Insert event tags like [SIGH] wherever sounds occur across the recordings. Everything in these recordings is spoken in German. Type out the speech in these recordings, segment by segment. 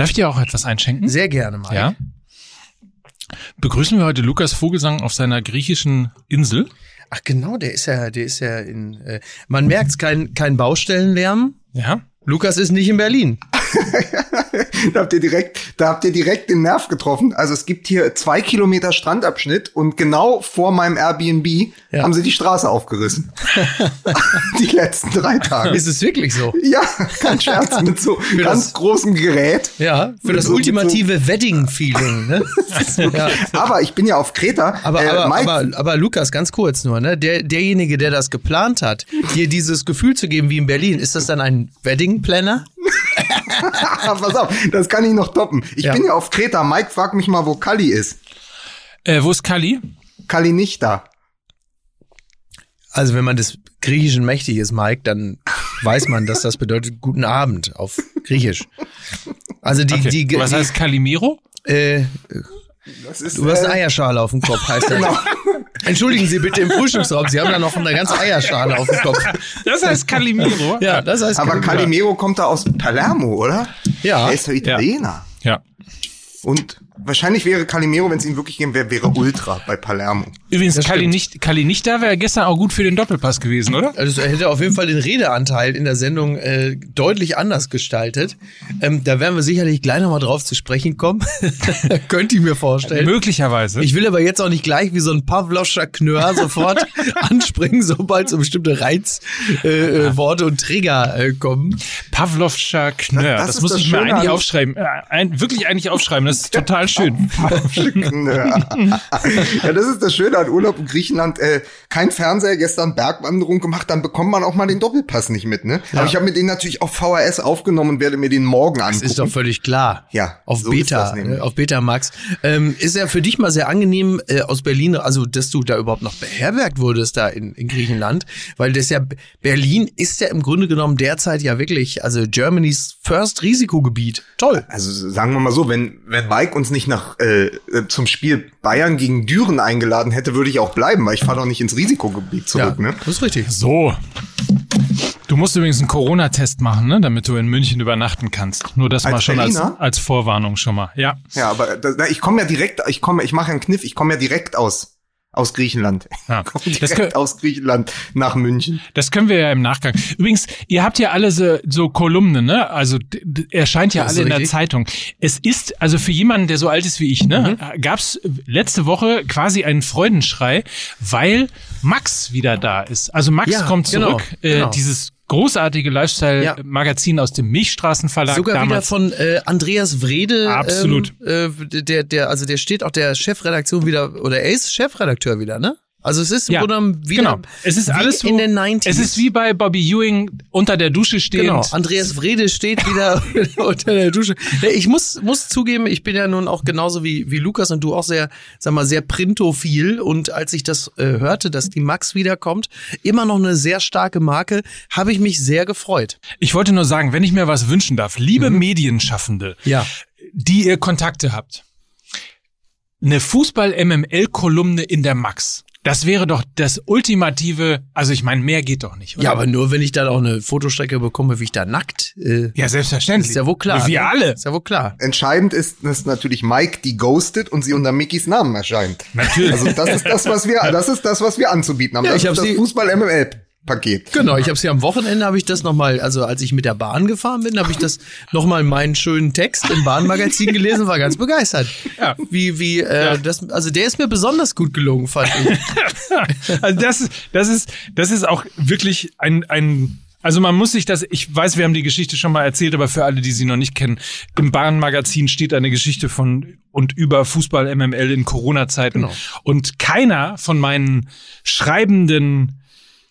Darf ich dir auch etwas einschenken? Sehr gerne, Mike. Ja. Begrüßen wir heute Lukas Vogelsang auf seiner griechischen Insel. Ach genau, der ist ja, der ist ja in. Äh, man merkt's, kein kein Baustellenlärm. Ja. Lukas ist nicht in Berlin. [LAUGHS] da habt ihr direkt, da habt ihr direkt den Nerv getroffen. Also es gibt hier zwei Kilometer Strandabschnitt und genau vor meinem Airbnb Ja. haben sie die Straße aufgerissen. [LAUGHS] die letzten drei Tage. Ist es wirklich so? Ja, kein Scherz, mit so [LAUGHS] ganz das- großem Gerät. Ja, für das So- ultimative Wedding-Feeling. Ne? [LAUGHS] ja. Aber ich bin ja auf Kreta. Aber, Äh, aber, aber, aber Lukas, ganz kurz nur, ne? Der, derjenige, der das geplant hat, dir dieses Gefühl zu geben wie in Berlin, ist das dann ein Wedding-Planner? [LAUGHS] pass auf, das kann ich noch toppen. Ich Ja. bin ja auf Kreta. Mike fragt mich mal, wo Kali ist. Äh, wo ist Kali? Kali nicht da. Also wenn man des Griechischen mächtig ist, Mike, dann weiß man, dass das bedeutet guten Abend auf Griechisch. Also die, Okay. die, Was die heißt Calimero? äh, ist, du hast eine äh, Eierschale auf dem Kopf, heißt das. Entschuldigen Sie bitte im Frühstücksraum, Sie haben da noch eine ganze Eierschale auf dem Kopf. Das heißt Calimero. Ja, das heißt aber Calimero kommt da aus Palermo, oder? Ja. Er ist doch Italiener. Ja. Und wahrscheinlich wäre Calimero, wenn es ihn wirklich geben wäre, wäre Ultra bei Palermo. Übrigens, Das Kali stimmt. nicht, Kali nicht da wäre gestern auch gut für den Doppelpass gewesen, oder? Also er hätte auf jeden Fall den Redeanteil in der Sendung äh, deutlich anders gestaltet. Ähm, da werden wir sicherlich gleich nochmal drauf zu sprechen kommen. [LAUGHS] Könnte ich mir vorstellen. Möglicherweise. Ich will aber jetzt auch nicht gleich wie so ein Pavloscher Knör sofort [LAUGHS] anspringen, sobald so bestimmte Reizworte äh, äh, Worte und Trigger äh, kommen. Pavlovscher Knör. Das Das, ist muss das ich mir eigentlich aufschreiben. Äh, ein, wirklich eigentlich aufschreiben. Das ist total schön. [LAUGHS] ja, das ist das Schöne an Urlaub in Griechenland. Äh, kein Fernseher, gestern Bergwanderung gemacht, dann bekommt man auch mal den Doppelpass nicht mit. Ne? Aber ich habe mir den natürlich auf VHS aufgenommen und werde mir den morgen angucken. Das ist doch völlig klar. Ja, Auf so ist Beta, äh, auf Beta Max. Ähm, ist ja für dich mal sehr angenehm äh, aus Berlin, also dass du da überhaupt noch beherbergt wurdest da in, in Griechenland, weil das ja Berlin ist ja im Grunde genommen derzeit ja wirklich also Germany's First Risikogebiet. Toll. Also sagen wir mal so, wenn, wenn Mike uns nicht nach äh, äh, zum Spiel Bayern gegen Düren eingeladen hätte, würde ich auch bleiben, weil ich fahre doch nicht ins Risikogebiet zurück. ja, Ne? das ist richtig. So. Du musst übrigens einen Corona-Test machen, ne, damit du in München übernachten kannst. Nur das Als mal schon als, als Vorwarnung schon mal. Ja. Ja, aber da, ich komme ja direkt, ich komme, ich mache einen Kniff, ich komme ja direkt aus aus Griechenland. Ja. [LAUGHS] Direkt kö- aus Griechenland nach München. Das können wir ja im Nachgang. Übrigens, ihr habt ja alle so, so Kolumnen, ne? Also erscheint ja alle in der. Zeitung. Es ist, also für jemanden, der so alt ist wie ich, ne, Mhm. gab's letzte Woche quasi einen Freudenschrei, weil Max wieder da ist. Also Max Ja, kommt genau, zurück, äh, genau. dieses großartige Lifestyle-Magazin aus dem Milchstraßenverlag Sogar wieder damals. von äh, Andreas Wrede. Absolut. Ähm, äh, der, der, also der steht auch der Chefredaktion wieder, oder er ist Chefredakteur wieder, ne? Also es ist im Ja, Grunde genommen wieder genau. Es ist wie alles so, in den 90s. Es ist wie bei Bobby Ewing unter der Dusche stehend. Genau, Andreas Wrede steht wieder [LAUGHS] [LAUGHS] unter der Dusche. Ich muss, muss zugeben, ich bin ja nun auch genauso wie, wie Lukas und du auch sehr, sag mal, sehr printophil. Und als ich das äh, hörte, dass die Max wiederkommt, immer noch eine sehr starke Marke, habe ich mich sehr gefreut. Ich wollte nur sagen, wenn ich mir was wünschen darf, liebe Medienschaffende, Mhm. Ja. die ihr Kontakte habt, eine Fußball-MML-Kolumne in der Max. Das wäre doch das ultimative, also ich meine, mehr geht doch nicht, oder? Ja, aber nur wenn ich dann auch eine Fotostrecke bekomme, wie ich da nackt. Äh, Ja, selbstverständlich. ist ja wohl klar. Wir ne? alle. Ist ja wohl klar. Entscheidend ist, dass natürlich Mike die ghostet und sie unter Mickys Namen erscheint. Natürlich. Also das ist das, was wir, das ist das, was wir anzubieten haben. Ja, das ich ist das sie- Fußball-MML-Paket. Genau, ich habe es ja am Wochenende habe ich das nochmal, also als ich mit der Bahn gefahren bin, habe ich das nochmal meinen schönen Text im Bahnmagazin gelesen, war ganz begeistert. Ja. Wie, wie, äh, das, also der ist mir besonders gut gelungen, fand ich. [LAUGHS] Also das ist, das ist, das ist auch wirklich ein, ein, also man muss sich das, ich weiß, wir haben die Geschichte schon mal erzählt, aber für alle, die sie noch nicht kennen, im Bahnmagazin steht eine Geschichte von und über Fußball MML in Corona-Zeiten. Genau. Und keiner von meinen schreibenden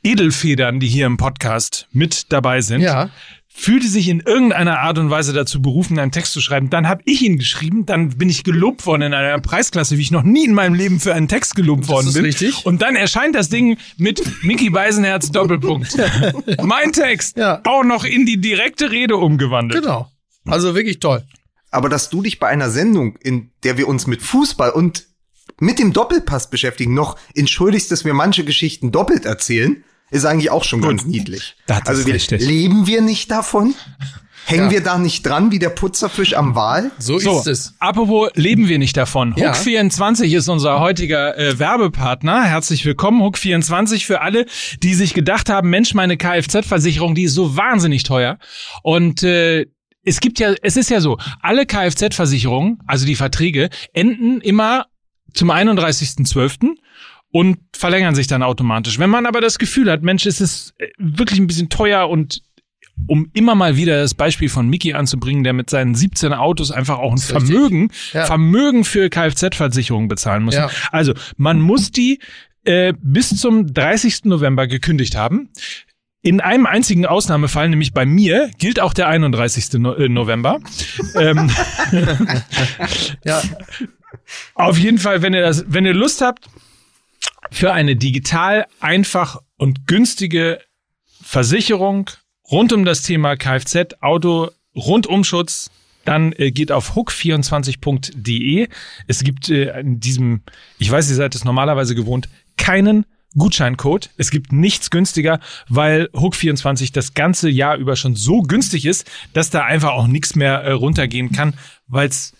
Edelfedern, die hier im Podcast mit dabei sind, Ja. fühlte sich in irgendeiner Art und Weise dazu berufen, einen Text zu schreiben. Dann habe ich ihn geschrieben, dann bin ich gelobt worden in einer Preisklasse, wie ich noch nie in meinem Leben für einen Text gelobt worden ist bin. richtig. Und dann erscheint das Ding mit Mickey Beisenherz Doppelpunkt. [LAUGHS] mein Text, Ja. auch noch in die direkte Rede umgewandelt. Genau. Also wirklich toll. Aber dass du dich bei einer Sendung, in der wir uns mit Fußball und mit dem Doppelpass beschäftigen, noch entschuldigst, dass wir manche Geschichten doppelt erzählen, ist eigentlich auch schon ganz niedlich. Also wir, richtig. leben wir nicht davon? Hängen Ja. wir da nicht dran wie der Putzerfisch am Wal? So, So, ist es. apropos leben wir nicht davon. Ja. Hook24 ist unser heutiger äh, Werbepartner. Herzlich willkommen, Hook24, für alle, die sich gedacht haben, Mensch, meine Kfz-Versicherung, die ist so wahnsinnig teuer. Und äh, es gibt ja, es ist ja so, alle Kfz-Versicherungen, also die Verträge, enden immer zum 31.12. und verlängern sich dann automatisch. Wenn man aber das Gefühl hat, Mensch, es ist äh, wirklich ein bisschen teuer und um immer mal wieder das Beispiel von Mickey anzubringen, der mit seinen 17 Autos einfach auch ein. Vermögen, Ja. Vermögen für Kfz-Versicherungen bezahlen muss. Ja. Also man muss die äh, bis zum 30. November gekündigt haben. In einem einzigen Ausnahmefall, nämlich bei mir, gilt auch der 31. No äh, November. [LAUGHS] ähm, Ja, [LAUGHS] auf jeden Fall, wenn ihr das, wenn ihr Lust habt, für eine digital einfach und günstige Versicherung rund um das Thema Kfz, Auto, Rundumschutz, dann äh, geht auf hook24.de. Es gibt äh, in diesem, ich weiß, ihr seid es normalerweise gewohnt, keinen Gutscheincode. Es gibt nichts günstiger, weil Hook24 das ganze Jahr über schon so günstig ist, dass da einfach auch nichts mehr äh, runtergehen kann, weil es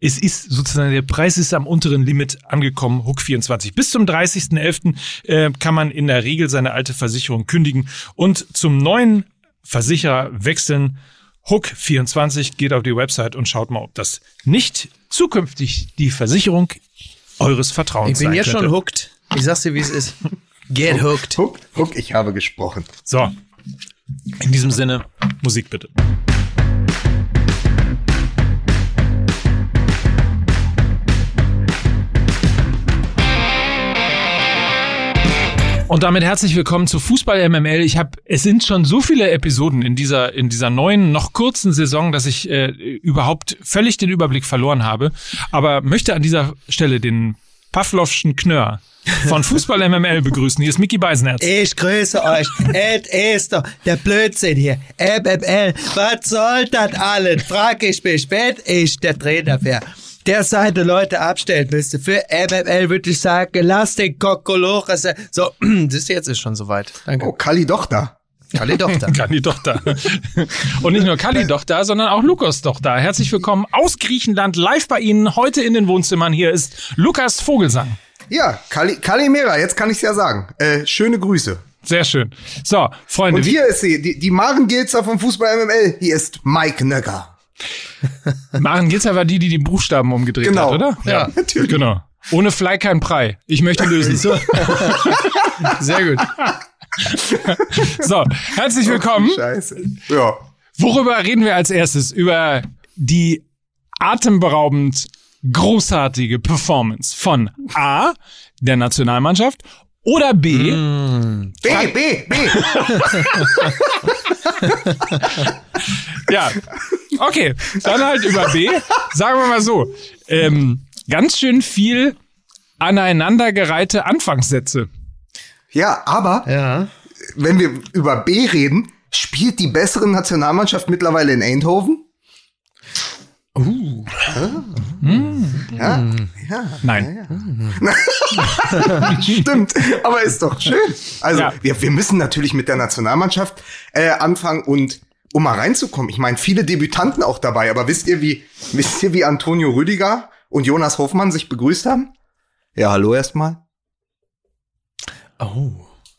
es ist sozusagen, der Preis ist am unteren Limit angekommen, Hook 24. Bis zum 30.11. Äh, kann man in der Regel seine alte Versicherung kündigen und zum neuen Versicherer wechseln. Hook 24 geht auf die Website und schaut mal, ob das nicht zukünftig die Versicherung eures Vertrauens ich bin jetzt könnte. schon hooked. Ich sag's dir, wie es ist. [LAUGHS] Get hooked. Huck, Huck, ich habe gesprochen. So, in diesem Sinne, Musik bitte. Und damit herzlich willkommen zu Fußball MML. Ich habe, es sind schon so viele Episoden in dieser in dieser neuen noch kurzen Saison, dass ich äh, überhaupt völlig den Überblick verloren habe. Aber möchte an dieser Stelle den Pavlovschen Knör von Fußball MML begrüßen. Hier ist Mickey Beisenherz. Ich grüße euch. Et ist doch der Blödsinn hier. MML. Was soll das alles? Frag ich mich, wenn ich der Trainer wäre. Der seine Leute abstellen müsste. Für MML würde ich sagen, lass den Kokolores. So, [CLEARS THROAT] das jetzt ist schon soweit. Danke. Oh, Kali doch da. Kalle doch da. [LAUGHS] Kali doch da. Und nicht nur Kali doch da, sondern auch Lukas doch da. Herzlich willkommen aus Griechenland, live bei Ihnen, heute in den Wohnzimmern. Hier ist Lukas Vogelsang. Ja, Kali, Kalimera, jetzt kann ich's ja sagen. Äh, schöne Grüße. Sehr schön. So, Freunde, Und hier ist sie, die, die Marengilzer vom Fußball MML. Hier ist Mike Nöcker. [LAUGHS] Maren Gitzer war die, die die Buchstaben umgedreht Genau. hat, oder? Ja. Natürlich. Genau. Ohne Fly kein Brei. Ich möchte lösen. So, [LAUGHS] Sehr gut. so herzlich willkommen. Scheiße. Ja. Worüber reden wir als erstes? Über die atemberaubend großartige Performance von A, der Nationalmannschaft, oder B, B, B, B. [LAUGHS] [LAUGHS] Ja, okay, dann halt über B. Sagen wir mal so, ähm, ganz schön viel aneinandergereihte Anfangssätze. Ja, aber Ja. wenn wir über B reden, spielt die bessere Nationalmannschaft mittlerweile in Eindhoven? Uh. Ja, ja. Nein. [LAUGHS] Stimmt, aber ist doch schön. Also Ja. wir, wir müssen natürlich mit der Nationalmannschaft äh, anfangen und um mal reinzukommen. Ich meine, viele Debütanten auch dabei, aber wisst ihr, wie wisst ihr, wie Antonio Rüdiger und Jonas Hoffmann sich begrüßt haben? Ja, hallo erstmal. Oh.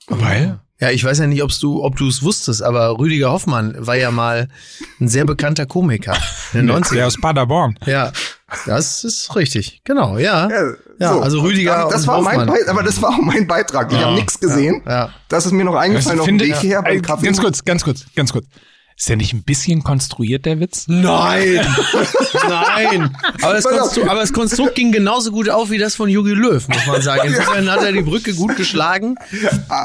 Weil? Ja, ich weiß ja nicht, ob's du, ob du es wusstest, aber Rüdiger Hoffmann war ja mal ein sehr bekannter Komiker in den 90ern. Der aus Paderborn. Ja, das ist richtig. Genau, ja. Ja, Ja, so. also Und Rüdiger dann- Das und war mein Hoffmann. Beitrag, aber das war auch mein Beitrag. Ich habe nichts gesehen. Ja. Das ist mir noch eingefallen auf dem Weg hierher beim äh, Kaffee. ganz kurz, ganz kurz, ganz kurz. Ist der nicht ein bisschen konstruiert, der Witz? Nein! [LAUGHS] Nein! Aber das. Konstrukt, aber das Konstrukt ging genauso gut auf wie das von Jogi Löw, muss man sagen. [LAUGHS] Insofern hat er die Brücke gut geschlagen.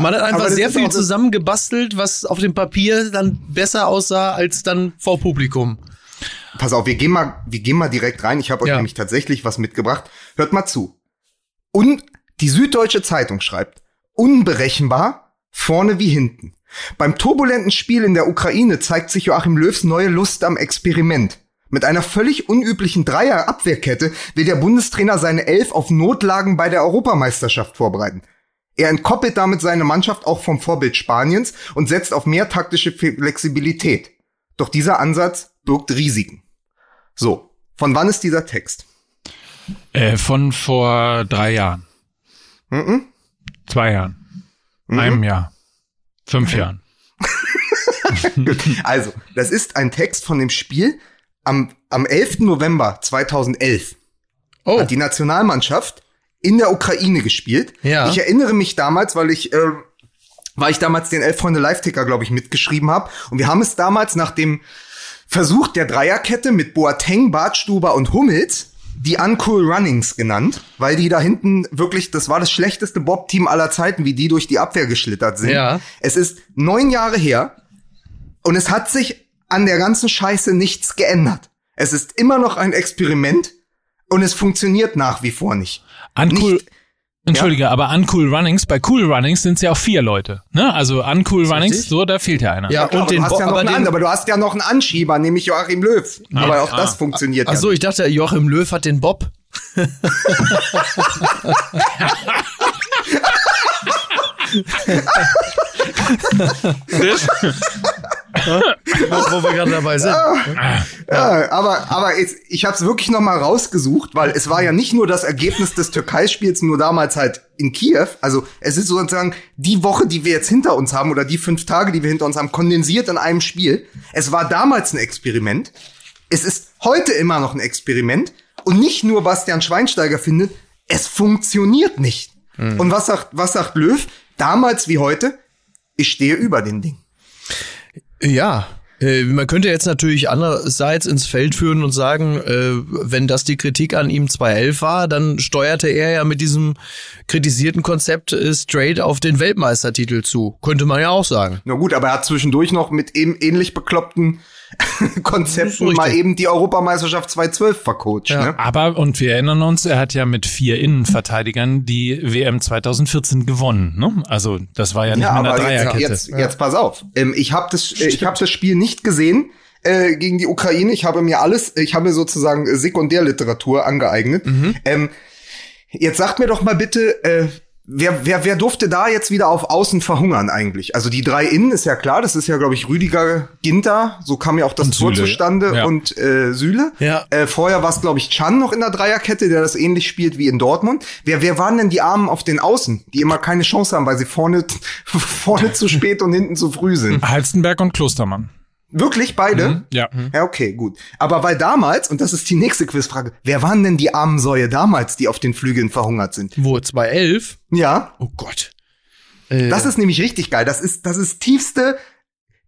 Man hat einfach sehr viel zusammengebastelt, was auf dem Papier dann besser aussah als dann vor Publikum. Pass auf, wir gehen mal, wir gehen mal direkt rein. Ich habe euch Ja. nämlich tatsächlich was mitgebracht. Hört mal zu. Und die Süddeutsche Zeitung schreibt, unberechenbar, vorne wie hinten. Beim turbulenten Spiel in der Ukraine zeigt sich Joachim Löws neue Lust am Experiment. Mit einer völlig unüblichen Dreier-Abwehrkette will der Bundestrainer seine Elf auf Notlagen bei der Europameisterschaft vorbereiten. Er entkoppelt damit seine Mannschaft auch vom Vorbild Spaniens und setzt auf mehr taktische Flexibilität. Doch dieser Ansatz birgt Risiken. So, von wann ist dieser Text? Äh, von vor drei Jahren. Mhm. Zwei Jahren. Mhm. Einem Jahr. Fünf Jahren. [LAUGHS] Also, das ist ein Text von dem Spiel am, am 11. November 2011. Oh, Hat die Nationalmannschaft in der Ukraine gespielt. Ja. Ich erinnere mich damals, weil ich, äh, weil ich damals den Elf Freunde Live-Ticker, glaube ich, mitgeschrieben habe. Und wir haben es damals nach dem Versuch der Dreierkette mit Boateng, Bartstuber und Hummels die Uncool Runnings genannt, weil die da hinten wirklich, das war das schlechteste Bob-Team aller Zeiten, wie die durch die Abwehr geschlittert sind. Ja. Es ist neun Jahre her und es hat sich an der ganzen Scheiße nichts geändert. Es ist immer noch ein Experiment und es funktioniert nach wie vor nicht. Uncool, Nicht- Entschuldige, aber Uncool Runnings, bei Cool Runnings sind es ja auch vier Leute. Ne? Also Uncool Runnings, richtig? so, da fehlt ja einer. ja, Klar, und aber den du hast ja noch aber einen, aber du hast ja noch einen Anschieber, nämlich Joachim Löw. aber auch ah. das funktioniert Ach so, ja. ich dachte, Joachim Löw hat den Bob. [LAUGHS] [LAUGHS] Wo wir gerade dabei sind. Ja, aber aber jetzt, ich habe es wirklich noch mal rausgesucht, weil es war ja nicht nur das Ergebnis des Türkei-Spiels, nur damals halt in Kiew. Also es ist sozusagen die Woche, die wir jetzt hinter uns haben oder die fünf Tage, die wir hinter uns haben, kondensiert in einem Spiel. Es war damals ein Experiment. Es ist heute immer noch ein Experiment. Und nicht nur Bastian Schweinsteiger findet, es funktioniert nicht. Und was sagt, was sagt Löw? Damals wie heute, ich stehe über den Ding. Ja. Äh, man könnte jetzt natürlich andererseits ins Feld führen und sagen, äh, wenn das die Kritik an ihm 2011 war, dann steuerte er ja mit diesem kritisierten Konzept äh, straight auf den Weltmeistertitel zu. Könnte man ja auch sagen. Na gut, aber er hat zwischendurch noch mit eben ähnlich bekloppten [LAUGHS] Konzepten mal eben die Europameisterschaft 2012 vercoacht. Ja. Ne? Aber, und wir erinnern uns, er hat ja mit vier Innenverteidigern die WM 2014 gewonnen. Ne? Also das war ja nicht Ja, mit einer aber jetzt, Dreierkette. jetzt, jetzt pass auf. Ähm, ich habe das, äh, ich hab das Spiel nicht gesehen äh, gegen die Ukraine. Ich habe mir alles, ich habe mir sozusagen Sekundärliteratur angeeignet. Mhm. Ähm, jetzt sagt mir doch mal bitte, äh, wer, wer, wer durfte da jetzt wieder auf Außen verhungern eigentlich? Also die drei Innen ist ja klar, das ist ja, glaube ich, Rüdiger Ginter, so kam ja auch das Und Tor Süle. zustande Ja. und äh, Süle. Ja. Äh, vorher war es, glaube ich, Chan noch in der Dreierkette, der das ähnlich spielt wie in Dortmund. Wer, wer waren denn die Armen auf den Außen, die immer keine Chance haben, weil sie vorne, [LAUGHS] vorne zu spät und hinten zu früh sind? Halstenberg und Klostermann. Wirklich beide? Ja. Ja, okay, gut. Aber weil damals, und das ist die nächste Quizfrage, wer waren denn die armen Säue damals, die auf den Flügeln verhungert sind? Wo, 2011? Ja, Oh Gott. Äh, das ist nämlich richtig geil. Das ist, das ist tiefste,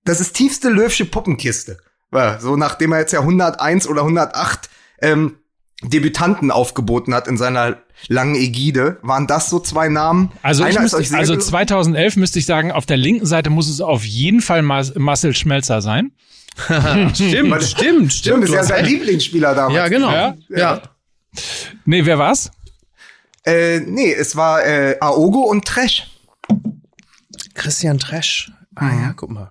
das ist tiefste Löwsche Puppenkiste. Ja, so nachdem er jetzt ja 101 oder 108 ähm, Debütanten aufgeboten hat in seiner langen Ägide, waren das so zwei Namen? Also, ich ist müsste, also gel- 2011 müsste ich sagen, auf der linken Seite muss es auf jeden Fall Mas Marcel Schmelzer sein. [LAUGHS] stimmt, stimmt, stimmt. Stimmt, ist du ja sein. Lieblingsspieler damals. Ja, genau. Ja? Ja. Nee, wer war's? Äh, nee, es war äh, Aogo und Trash. Christian Tresch. Ah ja, guck mal.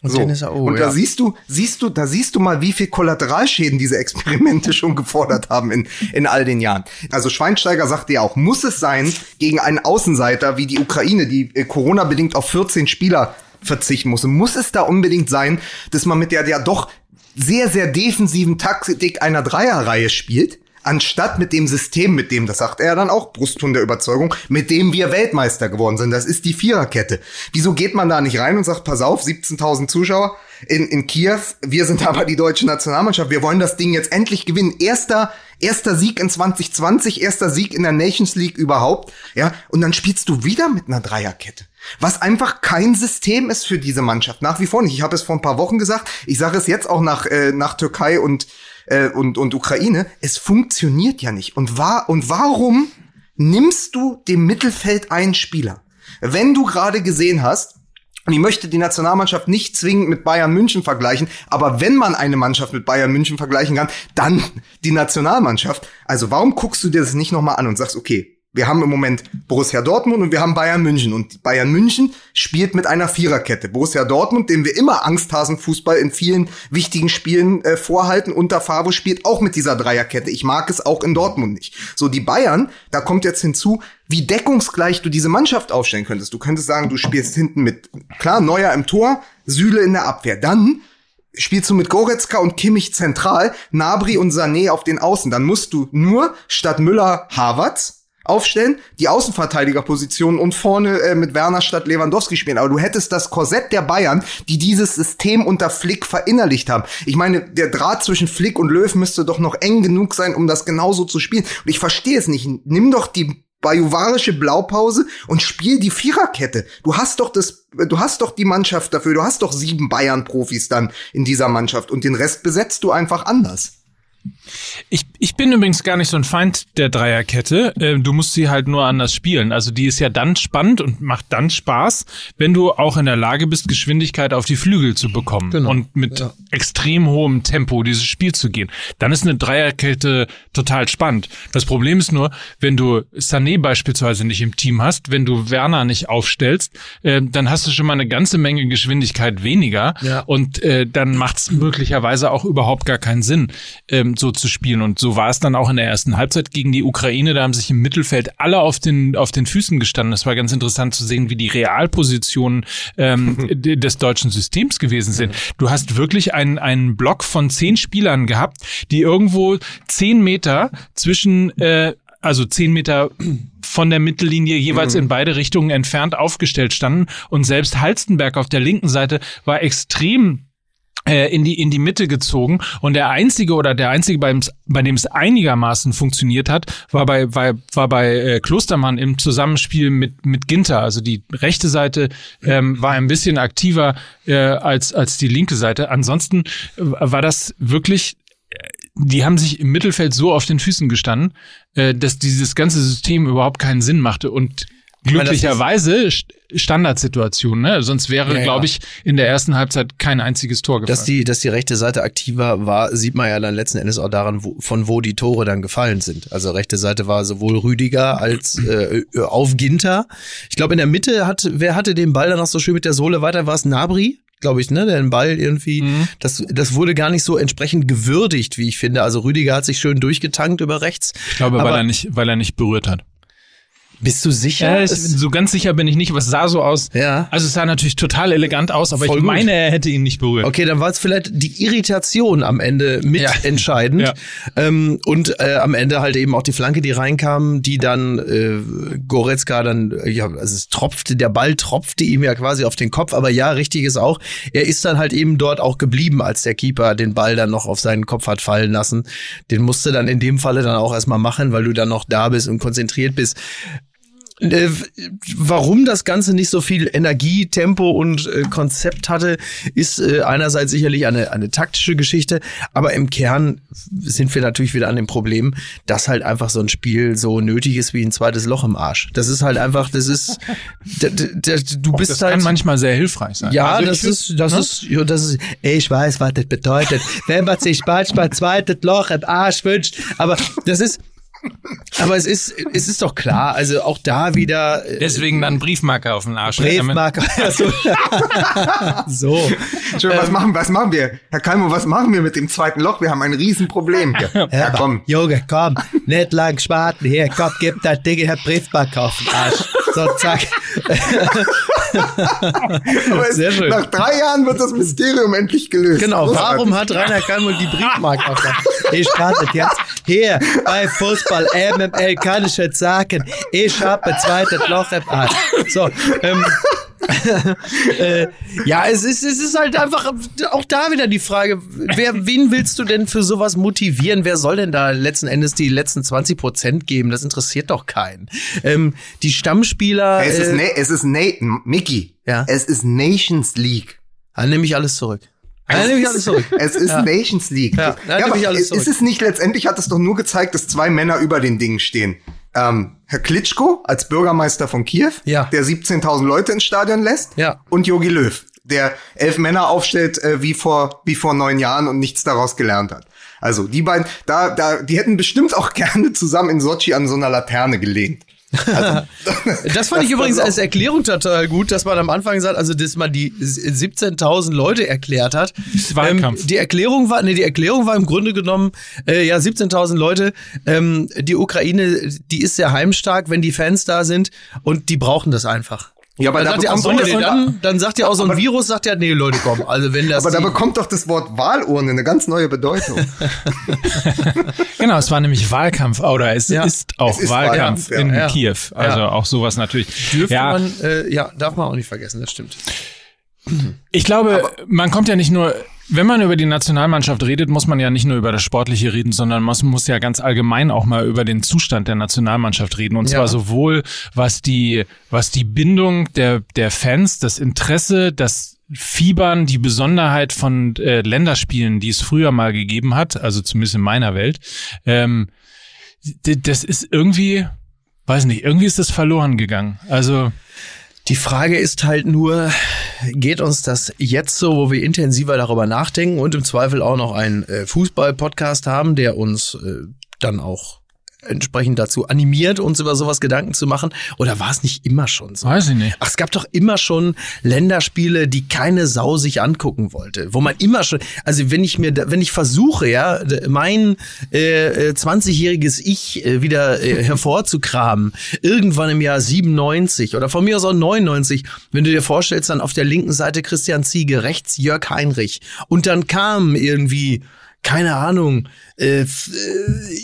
Und So. Dennis Aogo, und da ja. siehst du, siehst du, da siehst du mal, wie viel Kollateralschäden diese Experimente [LAUGHS] schon gefordert haben in, in all den Jahren. Also Schweinsteiger sagte ja auch, muss es sein, gegen einen Außenseiter wie die Ukraine, die äh, Corona-bedingt auf 14 Spieler verzichten muss, muss es da unbedingt sein, dass man mit der ja doch sehr, sehr defensiven Taktik einer Dreierreihe spielt, anstatt mit dem System, mit dem, das sagt er dann auch, Brustton der Überzeugung, mit dem wir Weltmeister geworden sind. Das ist die Viererkette. Wieso geht man da nicht rein und sagt, pass auf, 17.000 Zuschauer in, in Kiew, wir sind [LAUGHS] aber die deutsche Nationalmannschaft, wir wollen das Ding jetzt endlich gewinnen. Erster, erster Sieg in 2020, erster Sieg in der Nations League überhaupt, ja, und dann spielst du wieder mit einer Dreierkette. Was einfach kein System ist für diese Mannschaft. Nach wie vor nicht. Ich habe es vor ein paar Wochen gesagt. Ich sage es jetzt auch nach, äh, nach Türkei und, äh, und, und Ukraine. Es funktioniert ja nicht. Und, war, und warum nimmst du dem Mittelfeld einen Spieler? Wenn du gerade gesehen hast, und ich möchte die Nationalmannschaft nicht zwingend mit Bayern München vergleichen, aber wenn man eine Mannschaft mit Bayern München vergleichen kann, dann die Nationalmannschaft. Also warum guckst du dir das nicht nochmal an und sagst, okay, wir haben im Moment Borussia Dortmund und wir haben Bayern München. Und Bayern München spielt mit einer Viererkette. Borussia Dortmund, dem wir immer Angsthasenfußball in vielen wichtigen Spielen äh, vorhalten, unter Favre spielt auch mit dieser Dreierkette. Ich mag es auch in Dortmund nicht. So, die Bayern, da kommt jetzt hinzu, wie deckungsgleich du diese Mannschaft aufstellen könntest. Du könntest sagen, du spielst hinten mit, klar, Neuer im Tor, Süle in der Abwehr. Dann spielst du mit Goretzka und Kimmich zentral, Nabri und Sané auf den Außen. Dann musst du nur statt Müller Havertz aufstellen, die Außenverteidigerposition und vorne äh, mit Werner statt Lewandowski spielen. Aber du hättest das Korsett der Bayern, die dieses System unter Flick verinnerlicht haben. Ich meine, der Draht zwischen Flick und Löw müsste doch noch eng genug sein, um das genauso zu spielen. Und ich verstehe es nicht. Nimm doch die bajuwarische Blaupause und spiel die Viererkette. Du hast doch das, du hast doch die Mannschaft dafür. Du hast doch sieben Bayern-Profis dann in dieser Mannschaft und den Rest besetzt du einfach anders. Ich, ich bin übrigens gar nicht so ein Feind der Dreierkette. Äh, du musst sie halt nur anders spielen. Also die ist ja dann spannend und macht dann Spaß, wenn du auch in der Lage bist, Geschwindigkeit auf die Flügel zu bekommen genau. und mit ja. extrem hohem Tempo dieses Spiel zu gehen. Dann ist eine Dreierkette total spannend. Das Problem ist nur, wenn du Sané beispielsweise nicht im Team hast, wenn du Werner nicht aufstellst, äh, dann hast du schon mal eine ganze Menge Geschwindigkeit weniger ja. und äh, dann macht es möglicherweise auch überhaupt gar keinen Sinn. So zu spielen. Und so war es dann auch in der ersten Halbzeit gegen die Ukraine. Da haben sich im Mittelfeld alle auf den, auf den Füßen gestanden. Es war ganz interessant zu sehen, wie die Realpositionen ähm, [LAUGHS] des deutschen Systems gewesen sind. Du hast wirklich einen, einen Block von zehn Spielern gehabt, die irgendwo zehn Meter zwischen äh, also zehn Meter von der Mittellinie jeweils mhm. in beide Richtungen entfernt aufgestellt standen. Und selbst Halstenberg auf der linken Seite war extrem in die in die Mitte gezogen. Und der einzige oder der einzige bei, bei dem es einigermaßen funktioniert hat war bei war, war bei äh, Klostermann im Zusammenspiel mit mit Ginter. Also die rechte Seite ähm, war ein bisschen aktiver äh, als als die linke Seite. Ansonsten äh, war das wirklich äh, die haben sich im Mittelfeld so auf den Füßen gestanden, äh, dass dieses ganze System überhaupt keinen Sinn machte. Und glücklicherweise Standardsituation, ne? Sonst wäre, ja, glaube ich, in der ersten Halbzeit kein einziges Tor gefallen. Dass die, dass die rechte Seite aktiver war, sieht man ja dann letzten Endes auch daran, wo, von wo die Tore dann gefallen sind. Also rechte Seite war sowohl Rüdiger als äh, auf Ginter. Ich glaube, in der Mitte hat, wer hatte den Ball dann noch so schön mit der Sohle weiter? War es Nabri? glaube ich, ne, den Ball irgendwie, mhm. das, das wurde gar nicht so entsprechend gewürdigt, wie ich finde. Also Rüdiger hat sich schön durchgetankt über rechts. Ich glaube, weil er nicht, weil er nicht berührt hat. Bist du sicher? Ja, so ganz sicher bin ich nicht, aber es sah so aus. Ja. Also es sah natürlich total elegant aus, aber Voll ich meine, er hätte ihn nicht berührt. Okay, dann war es vielleicht die Irritation am Ende mitentscheidend. Ja. ja. Ähm, und äh, am Ende halt eben auch die Flanke, die reinkam, die dann äh, Goretzka dann, ja, also es tropfte, der Ball tropfte ihm ja quasi auf den Kopf, aber ja, richtig ist auch, er ist dann halt eben dort auch geblieben, als der Keeper den Ball dann noch auf seinen Kopf hat fallen lassen. Den musste dann in dem Falle dann auch erstmal machen, weil du dann noch da bist und konzentriert bist. Äh, warum das Ganze nicht so viel Energie, Tempo und äh, Konzept hatte, ist äh, einerseits sicherlich eine, eine taktische Geschichte, aber im Kern sind wir natürlich wieder an dem Problem, dass halt einfach so ein Spiel so nötig ist wie ein zweites Loch im Arsch. Das ist halt einfach, das ist, du bist das halt. Das kann manchmal sehr hilfreich sein. Ja, also das, ist, das, ne? ist, ja, das ist, ich weiß, was das bedeutet, wenn man sich manchmal zweites Loch im Arsch wünscht, aber das ist, aber es ist, es ist doch klar, also auch da wieder. Äh, Deswegen dann Briefmarker auf den Arsch. Ne? Briefmarker. [LAUGHS] so. so. Entschuldigung, was, ähm, machen, was machen wir? Herr Kalmo, was machen wir mit dem zweiten Loch? Wir haben ein Riesenproblem. Ja, ja komm. Junge, komm, nicht lang schwarten. Hier, komm, gib das Ding, Herr Briefmarker auf den Arsch. So, zack. Sehr schön. Nach drei Jahren wird das Mysterium endlich gelöst. Genau, Großartig. warum hat Rainer Kalmo die Briefmarke auf Ich kann das jetzt hier bei Fußball MML kann ich jetzt sagen, ich habe ein zweites Loch im Arsch. So, ähm, äh, ja, es ist, es ist halt einfach auch da wieder die Frage, wer, wen willst du denn für sowas motivieren? Wer soll denn da letzten Endes die letzten 20 Prozent geben? Das interessiert doch keinen. Ähm, die Stammspieler. Es ist, äh, es ist Nathan, Mickey. Ja. Es ist Nations League. Dann nehme ich alles zurück. Dann nehme ich alles zurück. [LAUGHS] Es ist ja. Nations League. Ja, ja aber ist es nicht letztendlich hat es doch nur gezeigt, dass zwei Männer über den Dingen stehen ähm, Herr Klitschko als Bürgermeister von Kiew, ja. der 17.000 Leute ins Stadion lässt, ja. und Jogi Löw, der elf Männer aufstellt äh, wie vor wie vor neun Jahren und nichts daraus gelernt hat. Also die beiden, da da, die hätten bestimmt auch [LAUGHS] gerne zusammen in Sochi an so einer Laterne gelehnt. Also, [LAUGHS] das fand das ich übrigens als Erklärung total gut, dass man am Anfang sagt, also dass man die 17.000 Leute erklärt hat. Das Wahlkampf. Ähm, die Erklärung war, nee, die Erklärung war im Grunde genommen, äh, ja 17.000 Leute. Ähm, die Ukraine, die ist sehr heimstark, wenn die Fans da sind und die brauchen das einfach. Ja, aber dann, da sagt ja auch bekommt so, doch- nee, dann, dann sagt ja auch so ein Aber- Virus, sagt ja, nee, Leute, komm, also wenn das Aber da bekommt doch das Wort Wahlurne eine ganz neue Bedeutung. [LAUGHS] Genau, es war nämlich Wahlkampf, oder es Ja. ist auch Es ist Wahlkampf Wahlkampf, ja. in Ja. Kiew. Also Ja. auch sowas natürlich. dürfte ja, man, äh, ja, darf man auch nicht vergessen, das stimmt. ich glaube, man kommt ja nicht nur, wenn man über die Nationalmannschaft redet, muss man ja nicht nur über das Sportliche reden, sondern man muss ja ganz allgemein auch mal über den Zustand der Nationalmannschaft reden. Und Ja. zwar sowohl was die, was die Bindung der, der Fans, das Interesse, das Fiebern, die Besonderheit von äh, Länderspielen, die es früher mal gegeben hat, also zumindest in meiner Welt, ähm, das ist irgendwie, weiß nicht, irgendwie ist das verloren gegangen. Also Die Frage ist halt nur, geht uns das jetzt so, wo wir intensiver darüber nachdenken und im Zweifel auch noch einen äh, Fußball-Podcast haben, der uns äh, dann auch entsprechend dazu animiert, uns über sowas Gedanken zu machen? Oder war es nicht immer schon so? weiß ich nicht. Ach, es gab doch immer schon Länderspiele, die keine Sau sich angucken wollte, wo man immer schon, also wenn ich mir, da- wenn ich versuche, ja, mein äh, äh, 20-jähriges Ich äh, wieder äh, [LAUGHS] hervorzukramen, irgendwann im Jahr 97 oder von mir aus auch 99, wenn du dir vorstellst, dann auf der linken Seite Christian Ziege, rechts Jörg Heinrich und dann kam irgendwie, keine Ahnung, äh, äh,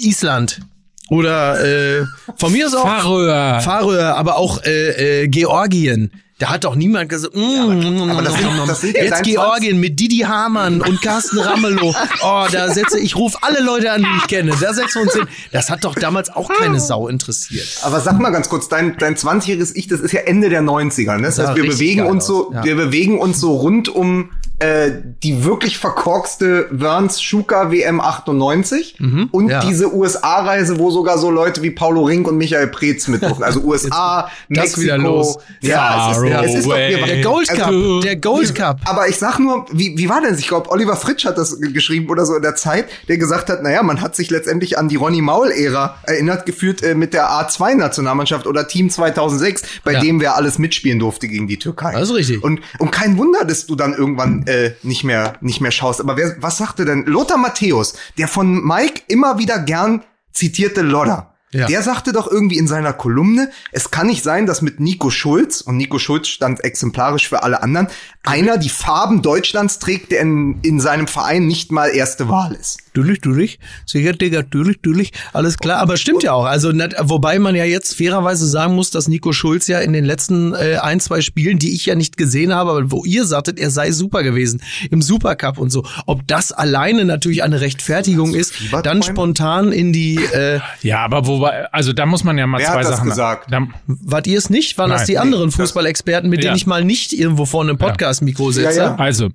Island. Oder äh, von mir aus auch Färöer. Färöer, aber auch äh, äh, Georgien. Da hat doch niemand gesagt, mm, aber das sind- das sind ja jetzt dein Georgien mit Didi Hamann und Carsten Ramelow. [LAUGHS] Oh, da setze ich ruf alle Leute an, die ich kenne. Da setzen wir uns hin. Das hat doch damals auch keine Sau interessiert. Aber sag mal ganz kurz, dein, dein 20-jähriges Ich, das ist ja Ende der 90er, ne? Das heißt, wir bewegen uns so, ja. wir bewegen uns so rund um äh, die wirklich verkorkste Werns Schuka WM 98 und Mhm. ja. diese USA-Reise, wo sogar so Leute wie Paulo Rink und Michael Preetz mitmachen. Also [LAUGHS] USA, Mexiko. wieder los. Ja, es ist, es ist doch, away. Der Gold Cup, Also- der Gold Cup. aber ich sag nur, wie, wie war denn das? Ich glaube, Oliver Fritsch hat das geschrieben oder so in der Zeit, der gesagt hat, naja, man hat sich letztendlich an die Ronny Maul-Ära erinnert, geführt äh, mit der A2-Nationalmannschaft oder Team 2006, bei Ja. dem wer alles mitspielen durfte gegen die Türkei. Das ist richtig. Und, und kein Wunder, dass du dann irgendwann äh, nicht mehr nicht mehr schaust. Aber wer, was sagte denn Lothar Matthäus, der von Mike immer wieder gern zitierte Lodder? Ja. Der sagte doch irgendwie in seiner Kolumne, es kann nicht sein, dass mit Nico Schulz, und Nico Schulz stand exemplarisch für alle anderen, einer die Farben Deutschlands trägt, der in, in seinem Verein nicht mal erste Wahl ist. Natürlich, natürlich. Sicher, Digga, natürlich, natürlich. Alles klar. Aber stimmt ja auch. Also, wobei man ja jetzt fairerweise sagen muss, dass Nico Schulz ja in den letzten äh, ein, zwei Spielen, die ich ja nicht gesehen habe, aber wo ihr sagtet, er sei super gewesen im Supercup und so. Ob das alleine natürlich eine Rechtfertigung ist, dann spontan in die, äh, Ja, aber wobei, also da muss man ja mal Wer zwei hat das Sachen. gesagt? Da, wart ihr es nicht? Waren das Nein. die anderen das- Fußballexperten, mit Ja. denen ich mal nicht irgendwo vorne im Podcast-Mikro sitze? Ja, ja. also,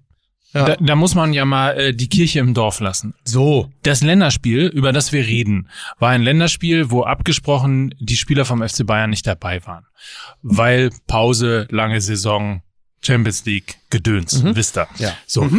Ja. da, da muss man ja mal äh, die Kirche im Dorf lassen. So. Das Länderspiel, über das wir reden, war ein Länderspiel, wo abgesprochen die Spieler vom FC Bayern nicht dabei waren. Weil Pause, lange Saison, Champions League, Gedöns, wisst ihr. Ja. So.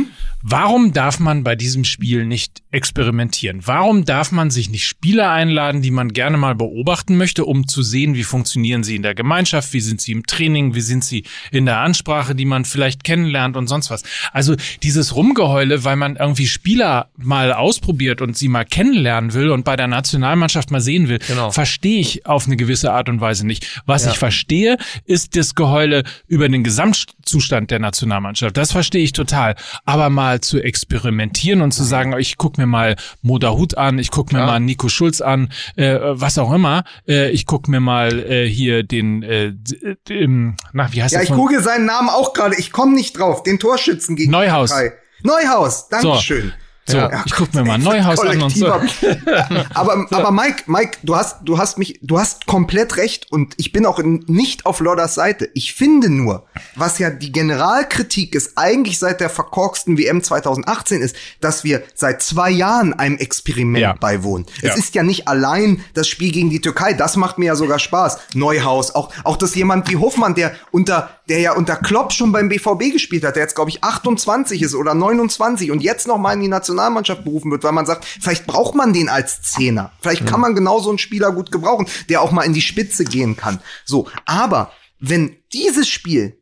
Warum darf man bei diesem Spiel nicht experimentieren? Warum darf man sich nicht Spieler einladen, die man gerne mal beobachten möchte, um zu sehen, wie funktionieren sie in der Gemeinschaft, wie sind sie im Training, wie sind sie in der Ansprache, die man vielleicht kennenlernt und sonst was. Also dieses Rumgeheule, weil man irgendwie Spieler mal ausprobiert und sie mal kennenlernen will und bei der Nationalmannschaft mal sehen will, Genau. verstehe ich auf eine gewisse Art und Weise nicht. Was Ja. ich verstehe, ist das Geheule über den Gesamtzustand der Nationalmannschaft. Das verstehe ich total. Aber mal zu experimentieren und zu sagen, ich guck mir mal Modahut an, ich guck mir Ja. mal Nico Schulz an, äh, was auch immer, äh, ich guck mir mal äh, hier den, äh, ähm, nach wie heißt Ja, der ich von- google seinen Namen auch gerade. Ich komme nicht drauf. Den Torschützen gegen Neuhaus. Neuhaus, Dankeschön. So, Ja. ich guck mir mal Neuhaus an und so. Aber, [LAUGHS] aber Mike, Mike, du hast, du hast mich, du hast komplett recht und ich bin auch in, nicht auf Lodders Seite. Ich finde nur, was ja die Generalkritik ist, eigentlich seit der verkorksten WM 2018 ist, dass wir seit zwei Jahren einem Experiment Ja. beiwohnen. Ja. Es ist ja nicht allein das Spiel gegen die Türkei. Das macht mir ja sogar Spaß. Neuhaus, auch, auch dass jemand wie Hofmann, der unter, der ja unter Klopp schon beim BVB gespielt hat, der jetzt, glaube ich, 28 ist oder 29 und jetzt noch mal in die Nationalmannschaft berufen wird, weil man sagt, vielleicht braucht man den als Zehner. Vielleicht kann man genau so einen Spieler gut gebrauchen, der auch mal in die Spitze gehen kann. So. Aber wenn dieses Spiel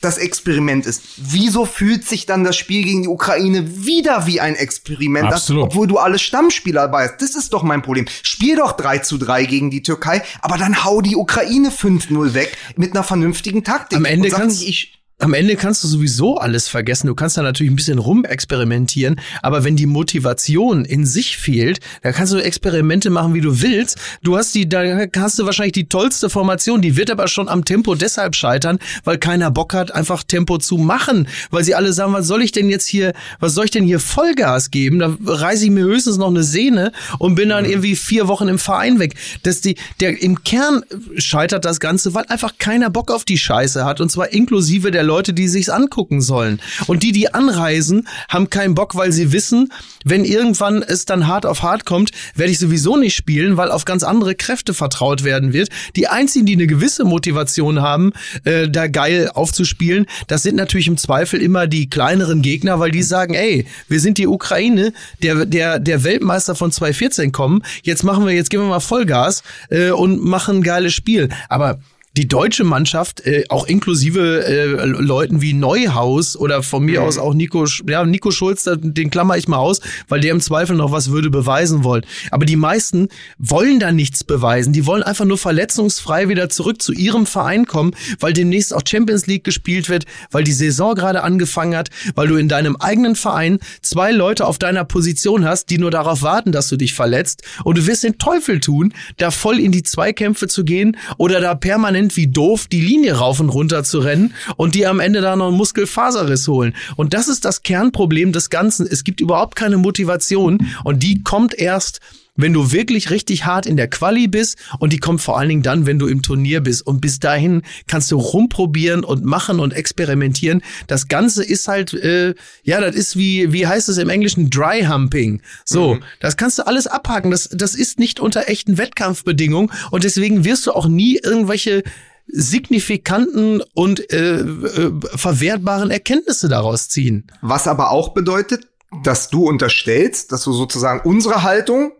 das Experiment ist, wieso fühlt sich dann das Spiel gegen die Ukraine wieder wie ein Experiment Absolut. an, obwohl du alle Stammspieler hast? Das ist doch mein Problem. Spiel doch 3 zu 3 gegen die Türkei, aber dann hau die Ukraine 5-0 weg mit einer vernünftigen Taktik. Am Ende kannst- ich Am Ende kannst du sowieso alles vergessen. Du kannst da natürlich ein bisschen rumexperimentieren, aber wenn die Motivation in sich fehlt, da kannst du Experimente machen, wie du willst. Du hast die, da hast du wahrscheinlich die tollste Formation, die wird aber schon am Tempo deshalb scheitern, weil keiner Bock hat, einfach Tempo zu machen, weil sie alle sagen, was soll ich denn jetzt hier, was soll ich denn hier Vollgas geben? Da reiße ich mir höchstens noch eine Sehne und bin dann irgendwie vier Wochen im Verein weg. Das die, der, im Kern scheitert das Ganze, weil einfach keiner Bock auf die Scheiße hat und zwar inklusive der Leute, die sich's angucken sollen. Und die, die anreisen, haben keinen Bock, weil sie wissen, wenn irgendwann es dann hart auf hart kommt, werde ich sowieso nicht spielen, weil auf ganz andere Kräfte vertraut werden wird. Die einzigen, die eine gewisse Motivation haben, äh, da geil aufzuspielen, das sind natürlich im Zweifel immer die kleineren Gegner, weil die sagen, ey, wir sind die Ukraine, der, der, der Weltmeister von 2014 kommen, jetzt machen wir, jetzt geben wir mal Vollgas äh, und machen ein geiles Spiel. Aber die deutsche Mannschaft, äh, auch inklusive äh, Leuten wie Neuhaus oder von mir aus auch Nico, ja, Nico Schulz, den klammer ich mal aus, weil der im Zweifel noch was würde beweisen wollen. Aber die meisten wollen da nichts beweisen. Die wollen einfach nur verletzungsfrei wieder zurück zu ihrem Verein kommen, weil demnächst auch Champions League gespielt wird, weil die Saison gerade angefangen hat, weil du in deinem eigenen Verein zwei Leute auf deiner Position hast, die nur darauf warten, dass du dich verletzt. Und du wirst den Teufel tun, da voll in die Zweikämpfe zu gehen oder da permanent wie doof die Linie rauf und runter zu rennen und die am Ende da noch einen Muskelfaserriss holen. Und das ist das Kernproblem des Ganzen. Es gibt überhaupt keine Motivation und die kommt erst wenn du wirklich richtig hart in der Quali bist und die kommt vor allen Dingen dann, wenn du im Turnier bist. Und bis dahin kannst du rumprobieren und machen und experimentieren. Das Ganze ist halt, äh, ja, das ist wie, wie heißt es im Englischen, Dry Humping. So, das kannst du alles abhaken. Das, das ist nicht unter echten Wettkampfbedingungen und deswegen wirst du auch nie irgendwelche signifikanten und äh, äh, verwertbaren Erkenntnisse daraus ziehen. Was aber auch bedeutet, dass du unterstellst, dass du sozusagen unsere Haltung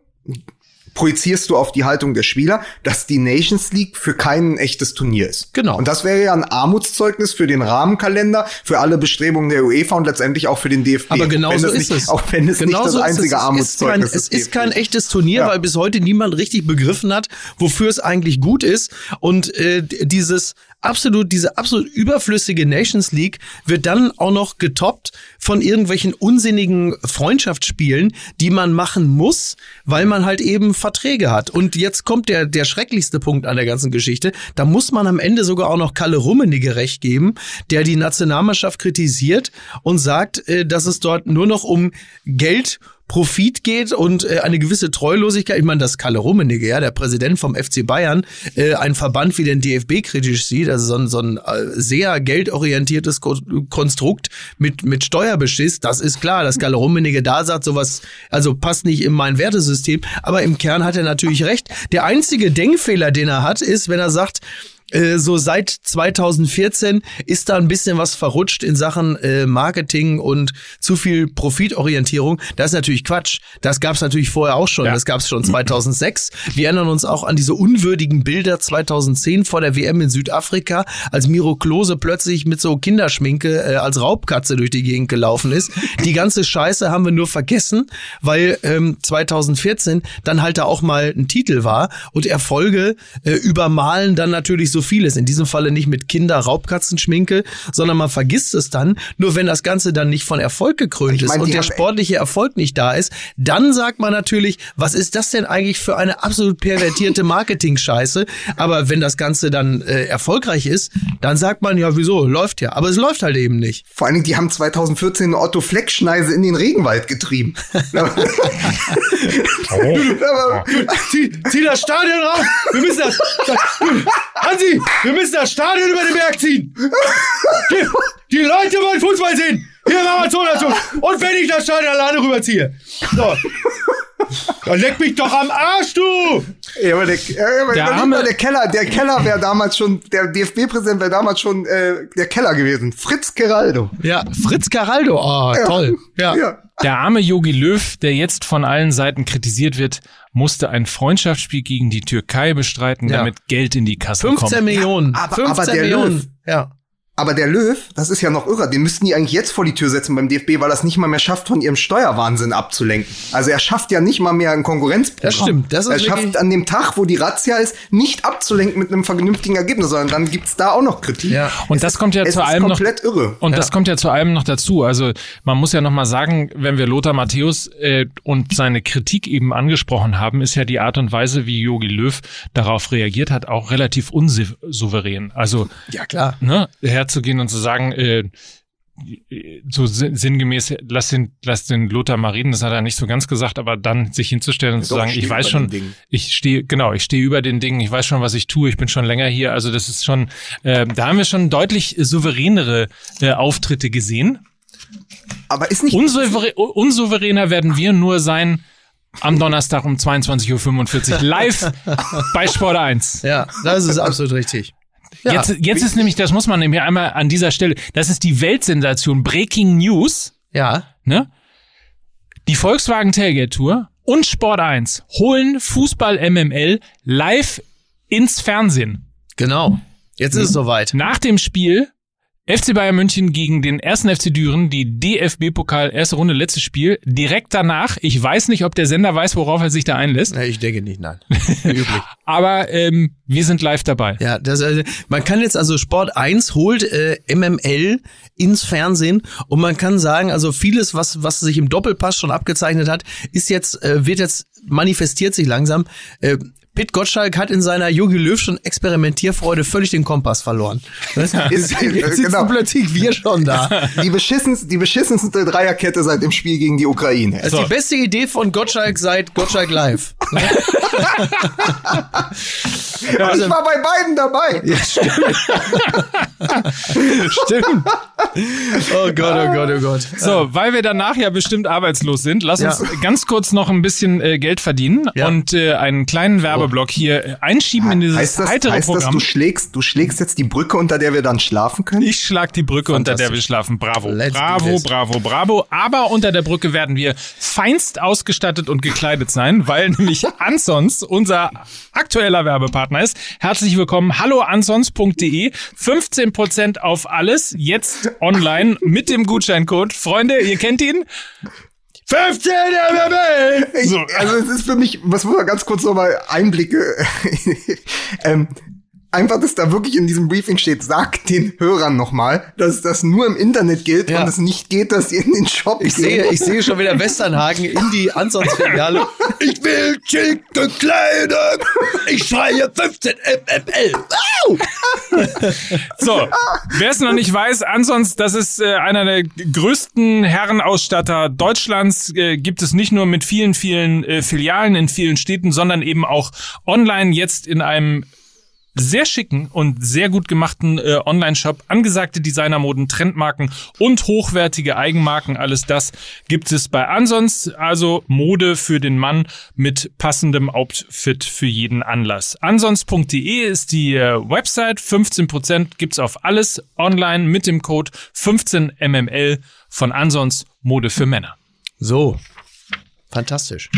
projizierst du auf die Haltung der Spieler, dass die Nations League für kein echtes Turnier ist. Genau. Und das wäre ja ein Armutszeugnis für den Rahmenkalender, für alle Bestrebungen der UEFA und letztendlich auch für den DFB. Aber genau so ist nicht, es. Auch wenn es Genau nicht das so einzige es. Es ist kein, Armutszeugnis es ist kein echtes Turnier, Ja. weil bis heute niemand richtig begriffen hat, wofür es eigentlich gut ist. Und äh, dieses absolut, diese absolut überflüssige Nations League wird dann auch noch getoppt von irgendwelchen unsinnigen Freundschaftsspielen, die man machen muss, weil man halt eben Verträge hat. Und jetzt kommt der, der schrecklichste Punkt an der ganzen Geschichte. Da muss man am Ende sogar auch noch Kalle Rummenigge recht geben, der die Nationalmannschaft kritisiert und sagt, äh, dass es dort nur noch um Geld Profit geht und äh, eine gewisse Treulosigkeit. Ich meine, dass Kalle Rummenigge, ja, der Präsident vom FC Bayern, äh, einen Verband wie den DFB kritisch sieht, also so ein, so ein äh, sehr geldorientiertes Ko Konstrukt mit, mit Steuerbeschiss, das ist klar, dass Kalle Rummenigge da sagt, sowas, also passt nicht in mein Wertesystem, aber im Kern hat er natürlich recht. Der einzige Denkfehler, den er hat, ist, wenn er sagt, äh, so seit 2014 ist da ein bisschen was verrutscht in Sachen äh, Marketing und zu viel Profitorientierung. Das ist natürlich Quatsch. Das gab es natürlich vorher auch schon. Ja. Das gab es schon 2006. Wir erinnern uns auch an diese unwürdigen Bilder 2010 vor der WM in Südafrika, als Miro Klose plötzlich mit so Kinderschminke äh, als Raubkatze durch die Gegend gelaufen ist. Die ganze Scheiße haben wir nur vergessen, weil ähm, 2014 dann halt da auch mal ein Titel war und Erfolge äh, übermalen dann natürlich so vieles. In diesem Falle nicht mit Kinder-Raubkatzenschminke, sondern man vergisst es dann. Nur wenn das Ganze dann nicht von Erfolg gekrönt Ich ist meine, und der sportliche Erfolg nicht da ist, dann sagt man natürlich, was ist das denn eigentlich für eine absolut pervertierte [LAUGHS] Marketing-Scheiße? Aber wenn das Ganze dann äh, erfolgreich ist, dann sagt man ja, wieso, läuft ja. Aber es läuft halt eben nicht. Vor allen Dingen, die haben 2014 eine Otto Fleck-Schneise in den Regenwald getrieben. [LAUGHS] [LAUGHS] Aber- Zieh, zieh das Stadion rauf! Wir müssen das. das Hansi, wir müssen das Stadion über den Berg ziehen! Die, die Leute wollen Fußball sehen! Hier im Amazonas! Und wenn ich das Stadion alleine rüberziehe! So. Dann leck mich doch am Arsch, du! Ja, aber der, ja, aber Der arme- der Keller, der Keller wäre damals schon, der DFB-Präsident wäre damals schon äh, der Keller gewesen. Fritz Geraldo. Ja, Fritz Caraldo, oh, toll. Ja. Ja. Der arme Yogi Löw, der jetzt von allen Seiten kritisiert wird, musste ein Freundschaftsspiel gegen die Türkei bestreiten, Ja. damit Geld in die Kasse 15 kommt. Millionen. aber- 15 aber der Millionen. Löw- Ja. Aber der Löw, das ist ja noch irrer, den müssten die eigentlich jetzt vor die Tür setzen beim DFB, weil er es nicht mal mehr schafft, von ihrem Steuerwahnsinn abzulenken. Also er schafft ja nicht mal mehr ein Konkurrenzprogramm. Das stimmt, das ist Er schafft an dem Tag, wo die Razzia ist, nicht abzulenken mit einem vernünftigen Ergebnis, sondern dann gibt's da auch noch Kritik. Ja. Und das kommt ja Es zu ist allem noch komplett irre. Und das kommt ja zu allem noch dazu. Also man muss ja noch mal sagen, wenn wir Lothar Matthäus äh, und seine Kritik eben angesprochen haben, ist ja die Art und Weise, wie Jogi Löw darauf reagiert hat, auch relativ unsouverän. Also Ja, klar. ne, herzugehen und zu sagen, äh, so sin- sinngemäß, lass den, lass den Lothar mal reden, das hat er nicht so ganz gesagt, aber dann sich hinzustellen und zu doch, sagen, ich weiß schon, ich stehe, genau, ich stehe über den Dingen, ich weiß schon, was ich tue, ich bin schon länger hier, also das ist schon, äh, da haben wir schon deutlich souveränere äh, Auftritte gesehen. Aber ist nicht Unsouverä unsouveräner werden wir nur sein am Donnerstag um 22.45 Uhr [LAUGHS] live bei Sport 1. Ja, das ist absolut richtig. Ja, jetzt jetzt ist nämlich, das muss man nämlich einmal an dieser Stelle, das ist die Weltsensation Breaking News, ja, ne? Die Volkswagen Tailgate Tour und Sport 1 holen Fußball MML live ins Fernsehen. genau. Jetzt ist es soweit. Nach dem Spiel FC Bayern München gegen den ersten FC Düren, die DFB-Pokal erste Runde, letztes Spiel. Direkt danach, ich weiß nicht, ob der Sender weiß, worauf er sich da einlässt, Ich denke nicht, nein. [LAUGHS] Üblich. aber ähm, wir sind live dabei. Ja, das, also, man kann jetzt also Sport 1 holt äh, MML ins Fernsehen und man kann sagen, also vieles, was was sich im Doppelpass schon abgezeichnet hat, ist jetzt äh, wird jetzt manifestiert sich langsam. Äh, Pit Gottschalk hat in seiner Jogi Löw schon Experimentierfreude völlig den Kompass verloren. Ist- Jetzt äh, sitzen genau. plötzlich wir schon da. die beschissenste, die beschissenste Dreierkette seit dem Spiel gegen die Ukraine. Das ist die beste Idee von Gottschalk seit Gottschalk Live. [LAUGHS] ich war bei beiden dabei. [LAUGHS] Stimmt. Oh Gott, oh Gott, oh Gott. So, weil wir danach ja bestimmt arbeitslos sind, lass uns Ja. ganz kurz noch ein bisschen äh, Geld verdienen Ja. und äh, einen kleinen Werbeblock hier äh, einschieben in dieses Heißt das, heitere heißt das, Programm. du schlägst, du schlägst jetzt die Brücke, unter der wir dann schlafen können? Ich schlag die Brücke, unter der wir schlafen. Bravo, Let's bravo, bravo, bravo. Aber unter der Brücke werden wir feinst ausgestattet und gekleidet sein, weil [LAUGHS] nämlich Ansons unser aktueller Werbepartner ist. Herzlich willkommen. Hallo ansons.de. 15% auf alles. Jetzt online mit dem Gutscheincode. Freunde, ihr kennt ihn? 15 MML! So, also es ist für mich, was muss man ganz kurz nochmal Einblicke, [LAUGHS] ähm, einfach, dass da wirklich in diesem Briefing steht, sagt den Hörern nochmal, dass das nur im Internet gilt Ja. und es nicht geht, dass sie in den Shop Ich gehen. sehe, ich sehe schon wieder Westernhagen in die Ansons-Filiale. Ich will schick gekleidet. Ich schreie 15 MML. Wow! So, wer es noch nicht weiß, ansonsten, das ist äh, einer der größten Herrenausstatter Deutschlands. Äh, gibt es nicht nur mit vielen, vielen äh, Filialen in vielen Städten, sondern eben auch online jetzt in einem sehr schicken und sehr gut gemachten äh, Online-Shop. Angesagte Designermoden, Trendmarken und hochwertige Eigenmarken. Alles das gibt es bei Ansons. Also Mode für den Mann mit passendem Outfit für jeden Anlass. Ansons.de ist die äh, Website. 15% gibt's auf alles online mit dem Code 15mml von Ansons Mode für Männer. So. Fantastisch.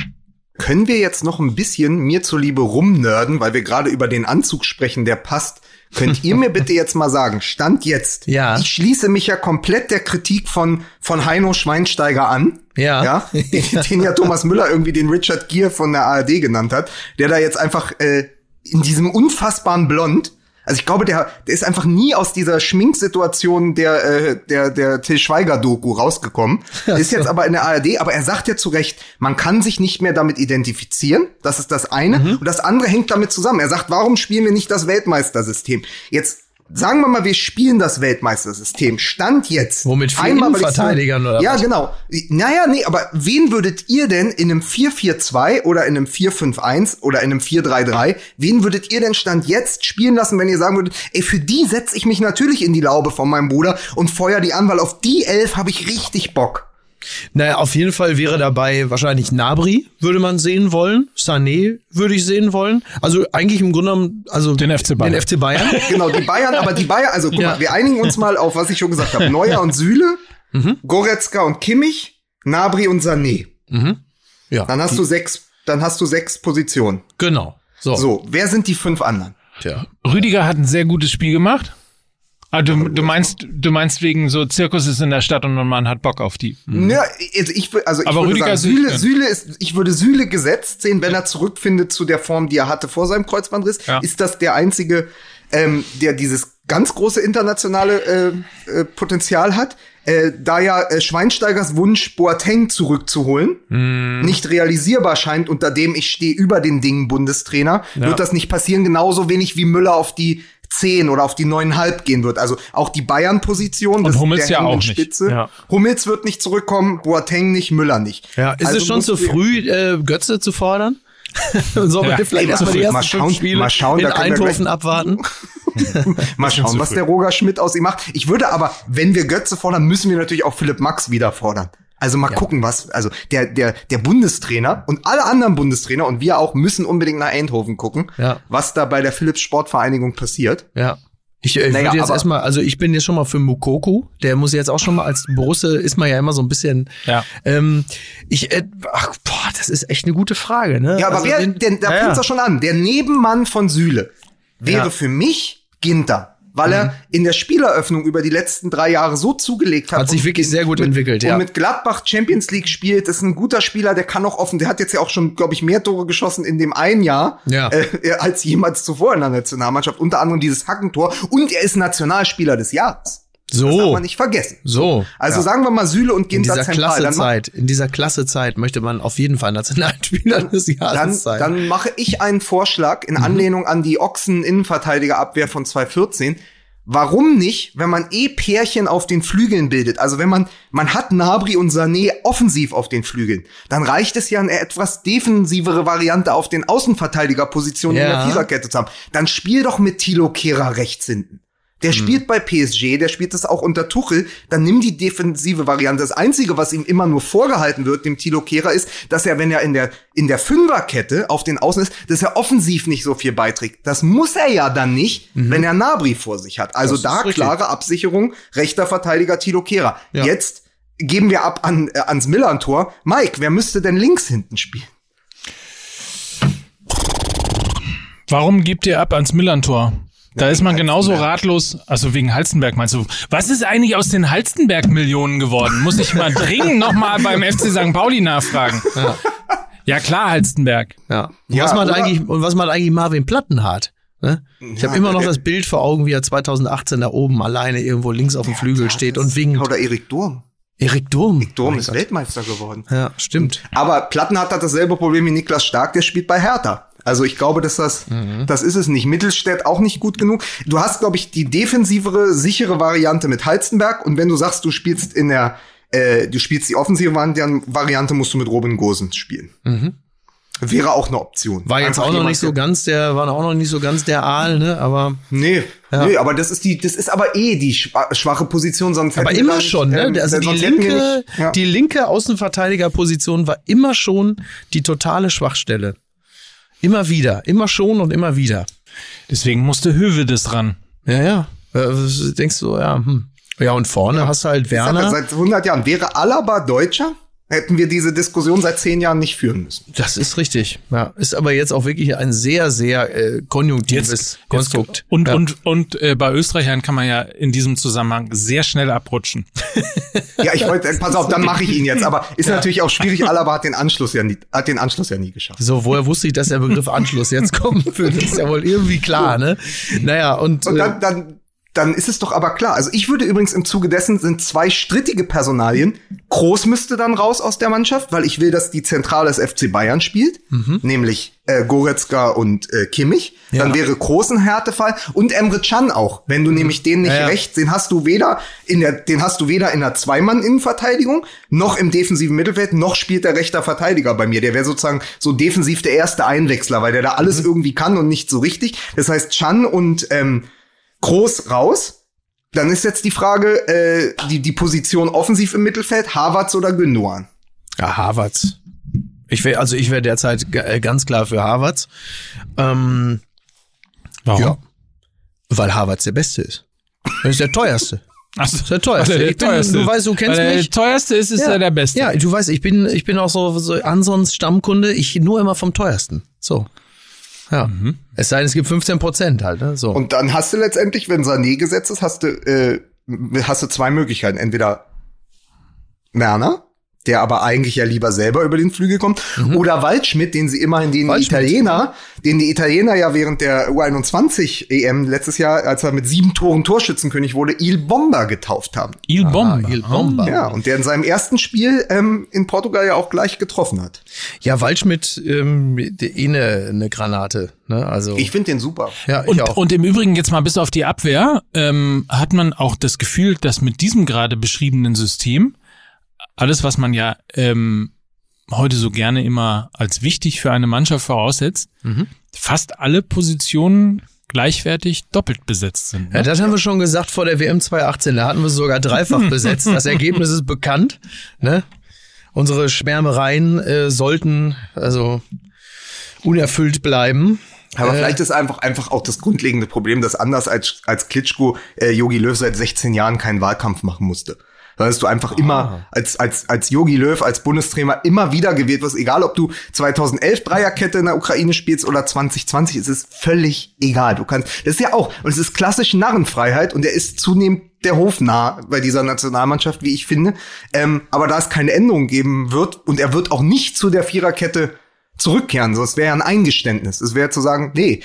Können wir jetzt noch ein bisschen mir zuliebe rumnörden, weil wir gerade über den Anzug sprechen, der passt. Könnt ihr mir bitte jetzt mal sagen, Stand jetzt. Ja. Ich schließe mich ja komplett der Kritik von, von Heino Schweinsteiger an. Ja. Ja. Den, [LAUGHS] den ja Thomas Müller irgendwie den Richard Gere von der ARD genannt hat. Der da jetzt einfach, äh, in diesem unfassbaren Blond, also ich glaube, der, der ist einfach nie aus dieser Schminksituation der, äh, der, der Till Schweiger-Doku rausgekommen. Ist jetzt aber in der ARD, aber er sagt ja zu Recht, man kann sich nicht mehr damit identifizieren. Das ist das eine. Mhm. Und das andere hängt damit zusammen. Er sagt, warum spielen wir nicht das Weltmeistersystem? Jetzt Sagen wir mal, wir spielen das Weltmeistersystem. Stand jetzt. Womit vier Einmal, Innenverteidigern oder Ja, was? genau. Naja, nee, aber wen würdet ihr denn in einem 4-4-2 oder in einem 4-5-1 oder in einem 4-3-3, wen würdet ihr denn Stand jetzt spielen lassen, wenn ihr sagen würdet, ey, für die setze ich mich natürlich in die Laube von meinem Bruder und feuer die an, weil auf die Elf habe ich richtig Bock. Naja, auf jeden Fall wäre dabei wahrscheinlich Nabri, würde man sehen wollen. Sané würde ich sehen wollen. Also eigentlich im Grunde genommen, also Den FC Bayern. Den FC Bayern. [LAUGHS] Genau, die Bayern, aber die Bayern, also guck Ja. mal, wir einigen uns mal auf, was ich schon gesagt habe. Neuer und Süle, Goretzka und Kimmich, Nabri und Sané. ja, Dann hast du sechs, dann hast du sechs Positionen. genau. So. So, wer sind die fünf anderen? Tja. Rüdiger hat ein sehr gutes Spiel gemacht. Ah, du, du meinst, du meinst wegen so Zirkus ist in der Stadt und man hat Bock auf die. Ja, also ich, also ich Aber würde Rüdiger sagen, Süle, Süle- ist, ich würde Süle gesetzt sehen, wenn er zurückfindet zu der Form, die er hatte vor seinem Kreuzbandriss. Ja. Ist das der einzige, ähm, der dieses ganz große internationale äh, äh, Potenzial hat? Äh, da ja äh, Schweinsteigers Wunsch, Boateng zurückzuholen, Hm. nicht realisierbar scheint, unter dem ich stehe über den Dingen Bundestrainer, wird das nicht passieren, genauso wenig wie Müller auf die 10 oder auf die 9,5 gehen wird. Also auch die Bayern-Position, das- Hummels der ja auch hängenden nicht. Spitze. Ja. Hummels wird nicht zurückkommen, Boateng nicht, Müller nicht. Ja, ist Also es schon zu früh, äh, Götze zu fordern? [LAUGHS] Sollen Ja, wir vielleicht erstmal mal die ersten mal schauen, fünf Spiele mal schauen, in da können wir Eindhoven gleich- abwarten? [LAUGHS] [LAUGHS] Mal schauen, was der Roger Schmidt aus ihm macht. Ich würde aber, wenn wir Götze fordern, müssen wir natürlich auch Philipp Max wieder fordern. Also mal gucken, was, also der, der, der Bundestrainer und alle anderen Bundestrainer und wir auch müssen unbedingt nach Eindhoven gucken, Ja. was da bei der Philips Sportvereinigung passiert. Ja. Ich äh, Naja, würde jetzt erstmal, also ich bin jetzt schon mal für Mukoku, der muss jetzt auch schon mal als Borusse ist man ja immer so ein bisschen. Ja. Ähm, ich, äh, ach, boah, das ist echt eine gute Frage, ne? Ja, aber Also wer, den- denn, da ja, fängt's ja. doch schon an. Der Nebenmann von Süle wäre Ja. Für mich Ginter. Weil er in der Spieleröffnung über die letzten drei Jahre so zugelegt hat. Hat sich wirklich sehr gut mit, entwickelt, ja. Und mit Gladbach Champions League spielt, ist ein guter Spieler, der kann auch offen, der hat jetzt ja auch schon, glaube ich, mehr Tore geschossen in dem einen Jahr, Ja. äh, als jemals zuvor in der Nationalmannschaft. Unter anderem dieses Hackentor. Und er ist Nationalspieler des Jahres. Das darf So, man nicht vergessen. so. Also ja. sagen wir mal Süle und in Ginter dieser zentral. klasse Dann mach- Zeit, in dieser klasse Zeit möchte man auf jeden Fall Nationalspieler des dann, Jahres sein. dann mache ich einen Vorschlag Mhm. in Anlehnung an die Ochsen-Innenverteidigerabwehr von 2014. Warum nicht, wenn man eh Pärchen auf den Flügeln bildet? Also wenn man, man hat Nabri und Sané offensiv auf den Flügeln, dann reicht es ja eine etwas defensivere Variante auf den Außenverteidigerpositionen in Ja. der Viererkette zu haben. Dann spiel doch mit Thilo Kehrer rechts hinten. Der Hm. spielt bei PSG, der spielt das auch unter Tuchel, dann nimm die defensive Variante. Das Einzige, was ihm immer nur vorgehalten wird, dem Tilo Kehrer, ist, dass er, wenn er in der, in der Fünferkette auf den Außen ist, dass er offensiv nicht so viel beiträgt. Das muss er ja dann nicht, wenn er Nabri vor sich hat. Also Mhm. Da richtig. klare Absicherung, rechter Verteidiger Tilo Kehrer. Ja. Jetzt geben wir ab an, äh, ans Millern-Tor. Mike, wer müsste denn links hinten spielen? Warum gibt ihr ab ans Millantor? Da ist man genauso ratlos, also wegen Halstenberg meinst du. Was ist eigentlich aus den Halstenberg-Millionen geworden? Muss ich mal [LAUGHS] dringend nochmal beim FC St. Pauli nachfragen. Ja, klar, Halstenberg. Ja. Und Ja, was macht eigentlich und was macht eigentlich Marvin Plattenhardt? Ne? Ich habe immer noch das Bild vor Augen, wie er 2018 da oben alleine irgendwo links auf dem Flügel steht und winkt. Oder Erik Durm. Erik Durm. Durm Mein ist Gott. Weltmeister geworden. Ja, stimmt. Aber Plattenhardt hat dasselbe Problem wie Niklas Stark, der spielt bei Hertha. Also ich glaube, dass das, das ist es nicht. Mittelstädt auch nicht gut genug. Du hast, glaube ich, die defensivere, sichere Variante mit Halstenberg. Und wenn du sagst, du spielst in der, äh, du spielst die offensive Vari- Variante, musst du mit Robin Gosens spielen. Wäre auch eine Option. War jetzt Einfach auch noch nicht so ganz der, war auch noch nicht so ganz der Aal, ne? Aber, Nee, Ja. nee, aber das ist die, das ist aber eh die schwa- schwache Position, sonst aber immer da nicht, schon, ne? ähm, Also die linke, nicht- ja. die linke Außenverteidigerposition war immer schon die totale Schwachstelle. Immer wieder, immer schon und immer wieder. Deswegen musste Höwe das ran. Ja, ja. Äh, denkst du, ja, hm. Ja, und vorne hast du halt Ich sag ja, Werner. Seit 100 Jahren. Wäre Alaba Deutscher, hätten wir diese Diskussion seit zehn Jahren nicht führen müssen. Das ist richtig. Ja, ist aber jetzt auch wirklich ein sehr, sehr äh, konjunktives Konstrukt. Und, ja. und, und äh, bei Österreichern kann man ja in diesem Zusammenhang sehr schnell abrutschen. [LAUGHS] Ja, ich wollte, pass auf, dann mache ich ihn jetzt. Aber ist natürlich auch schwierig. Alaba hat den Anschluss ja nie, hat den Anschluss ja nie geschafft. So, woher wusste ich, dass der Begriff Anschluss jetzt kommen würde? ist ja wohl irgendwie klar, ne? [LAUGHS] Naja, und, Und äh, dann, dann, dann ist es doch aber klar. Also ich würde übrigens im Zuge dessen sind zwei strittige Personalien. Groß müsste dann raus aus der Mannschaft, weil ich will, dass die Zentrale des FC Bayern spielt, nämlich äh, Goretzka und äh, Kimmich. Dann Ja. wäre Groß ein Härtefall und Emre Can auch. Wenn du nämlich den nicht Ja, ja. rechts, den hast du weder in der, den hast du weder in der Zweimann-Innenverteidigung noch im defensiven Mittelfeld, noch spielt der rechter Verteidiger bei mir. Der wäre sozusagen so defensiv der erste Einwechsler, weil der da alles irgendwie kann und nicht so richtig. Das heißt, Chan und ähm, Groß raus. Dann ist jetzt die Frage, äh, die, die Position offensiv im Mittelfeld, Havertz oder Gündogan? ja, Harvards. Ich wäre, also ich wäre derzeit äh, ganz klar für Harvards. Ähm, Warum? ja. Weil Harvards der Beste ist. Er ist der teuerste. [LAUGHS] Ach so. Das ist der teuerste. Er der Ich bin- teuerste du weißt, du kennst Weil er mich. Der teuerste ist, ist er der Beste. Ja, du weißt, ich bin, ich bin auch so, so Ansons Stammkunde. Ich nur immer vom teuersten. So. Ja. Es sei denn, es gibt 15 Prozent halt. Ne? So. Und dann hast du letztendlich, wenn Sané gesetzt ist, hast du, äh, hast du zwei Möglichkeiten. Entweder Werner, der aber eigentlich ja lieber selber über den Flügel kommt, oder Waldschmidt, den sie immerhin den Waldschmidt. Italiener, den die Italiener ja während der U21 EM letztes Jahr, als er mit sieben Toren Torschützenkönig wurde, Il Bomba getauft haben. Il Bomba. Il Bomba. Ja, und der in seinem ersten Spiel ähm, in Portugal ja auch gleich getroffen hat. Ja, Waldschmidt, ähm, eh eine ne Granate. Ne? Also, Ich finde den super. ja, ich Und, auch. und im Übrigen jetzt mal bis auf die Abwehr ähm, hat man auch das Gefühl, dass mit diesem gerade beschriebenen System alles, was man ja ähm, heute so gerne immer als wichtig für eine Mannschaft voraussetzt, Mhm. fast alle Positionen gleichwertig doppelt besetzt sind. Ja, Ne? das haben wir schon gesagt vor der WM 2018. Da hatten wir sogar dreifach [LAUGHS] besetzt. Das Ergebnis ist bekannt. Ne? Unsere Schwärmereien äh, sollten also unerfüllt bleiben. Aber Äh, vielleicht ist einfach einfach auch das grundlegende Problem, dass anders als als Klitschko äh, Yogi Löw seit 16 Jahren keinen Wahlkampf machen musste. Dass du einfach immer als als als Yogi Löw als Bundestrainer immer wieder gewählt wirst, egal ob du 2011 Dreierkette in der Ukraine spielst oder 2020, es ist völlig egal. Du kannst das ist ja auch und es ist klassisch Narrenfreiheit und er ist zunehmend der hofnah bei dieser Nationalmannschaft, wie ich finde. Ähm, aber da es keine Änderung geben wird und er wird auch nicht zu der Viererkette zurückkehren. So, es wäre ja ein Eingeständnis. Es wäre zu sagen, nee,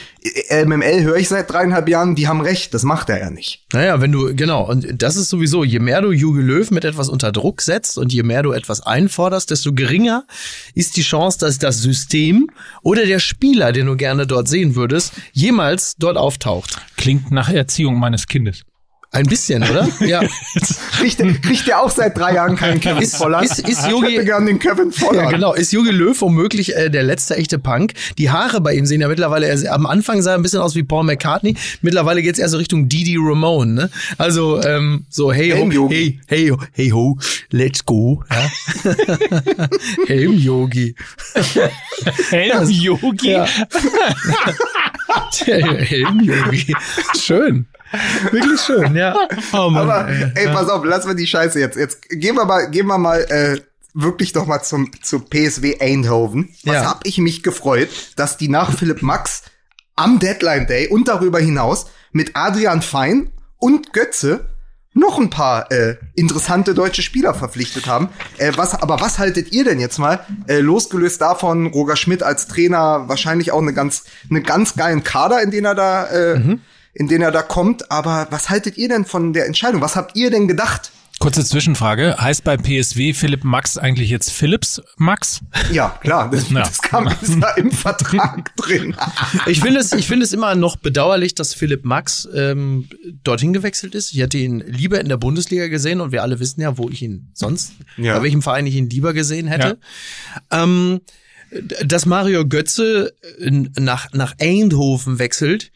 MML höre ich seit dreieinhalb Jahren, die haben recht. Das macht er ja nicht. Naja, wenn du, genau, und das ist sowieso, je mehr du Jogi Löw mit etwas unter Druck setzt und je mehr du etwas einforderst, desto geringer ist die Chance, dass das System oder der Spieler, den du gerne dort sehen würdest, jemals dort auftaucht. Klingt nach Erziehung meines Kindes. Ein bisschen, oder? [LAUGHS] Ja. Kriegt, er- kriegt er auch seit drei Jahren keinen Kevin Ist- Volland? ist- ist ich Jogi- hätte gern den Kevin Volland. Ja, genau. Ist Jogi Löw womöglich äh, der letzte echte Punk? Die Haare bei ihm sehen ja mittlerweile, er, am Anfang sah er ein bisschen aus wie Paul McCartney. Mittlerweile geht's eher so Richtung Didi Ramone, ne? Also, ähm, so, hey, ho, Helm-Yogi. hey, hey, ho, hey, ho, let's go. Ja? [LAUGHS] Helm Yogi. Ja. [LAUGHS] Der Helm-Yogi. Schön. [LAUGHS] Wirklich schön, ja. [LAUGHS] Oh Mann, Aber ey. ey, pass auf, lassen wir die Scheiße jetzt. Jetzt gehen wir mal, gehen wir mal äh, wirklich doch mal zum zu PSW Eindhoven. Was Ja. hab ich mich gefreut, dass die nach Philipp Max am Deadline Day und darüber hinaus mit Adrian Fein und Götze noch ein paar äh, interessante deutsche Spieler verpflichtet haben. Äh, was, aber was haltet ihr denn jetzt mal? Äh, losgelöst davon, Roger Schmidt als Trainer, wahrscheinlich auch eine ganz, eine ganz geilen Kader, in den er da, äh, in den er da kommt. Aber was haltet ihr denn von der Entscheidung? Was habt ihr denn gedacht? Kurze Zwischenfrage. Heißt bei PSW Philipp Max eigentlich jetzt Philips Max? Ja, klar, das, Ja. das kam [LAUGHS] ist da im Vertrag drin. Ich finde es, ich finde es immer noch bedauerlich, dass Philipp Max ähm, dorthin gewechselt ist. Ich hätte ihn lieber in der Bundesliga gesehen und wir alle wissen ja, wo ich ihn sonst, Ja. bei welchem Verein ich ihn lieber gesehen hätte. Ähm, d- dass Mario Götze äh, nach, nach Eindhoven wechselt, äh,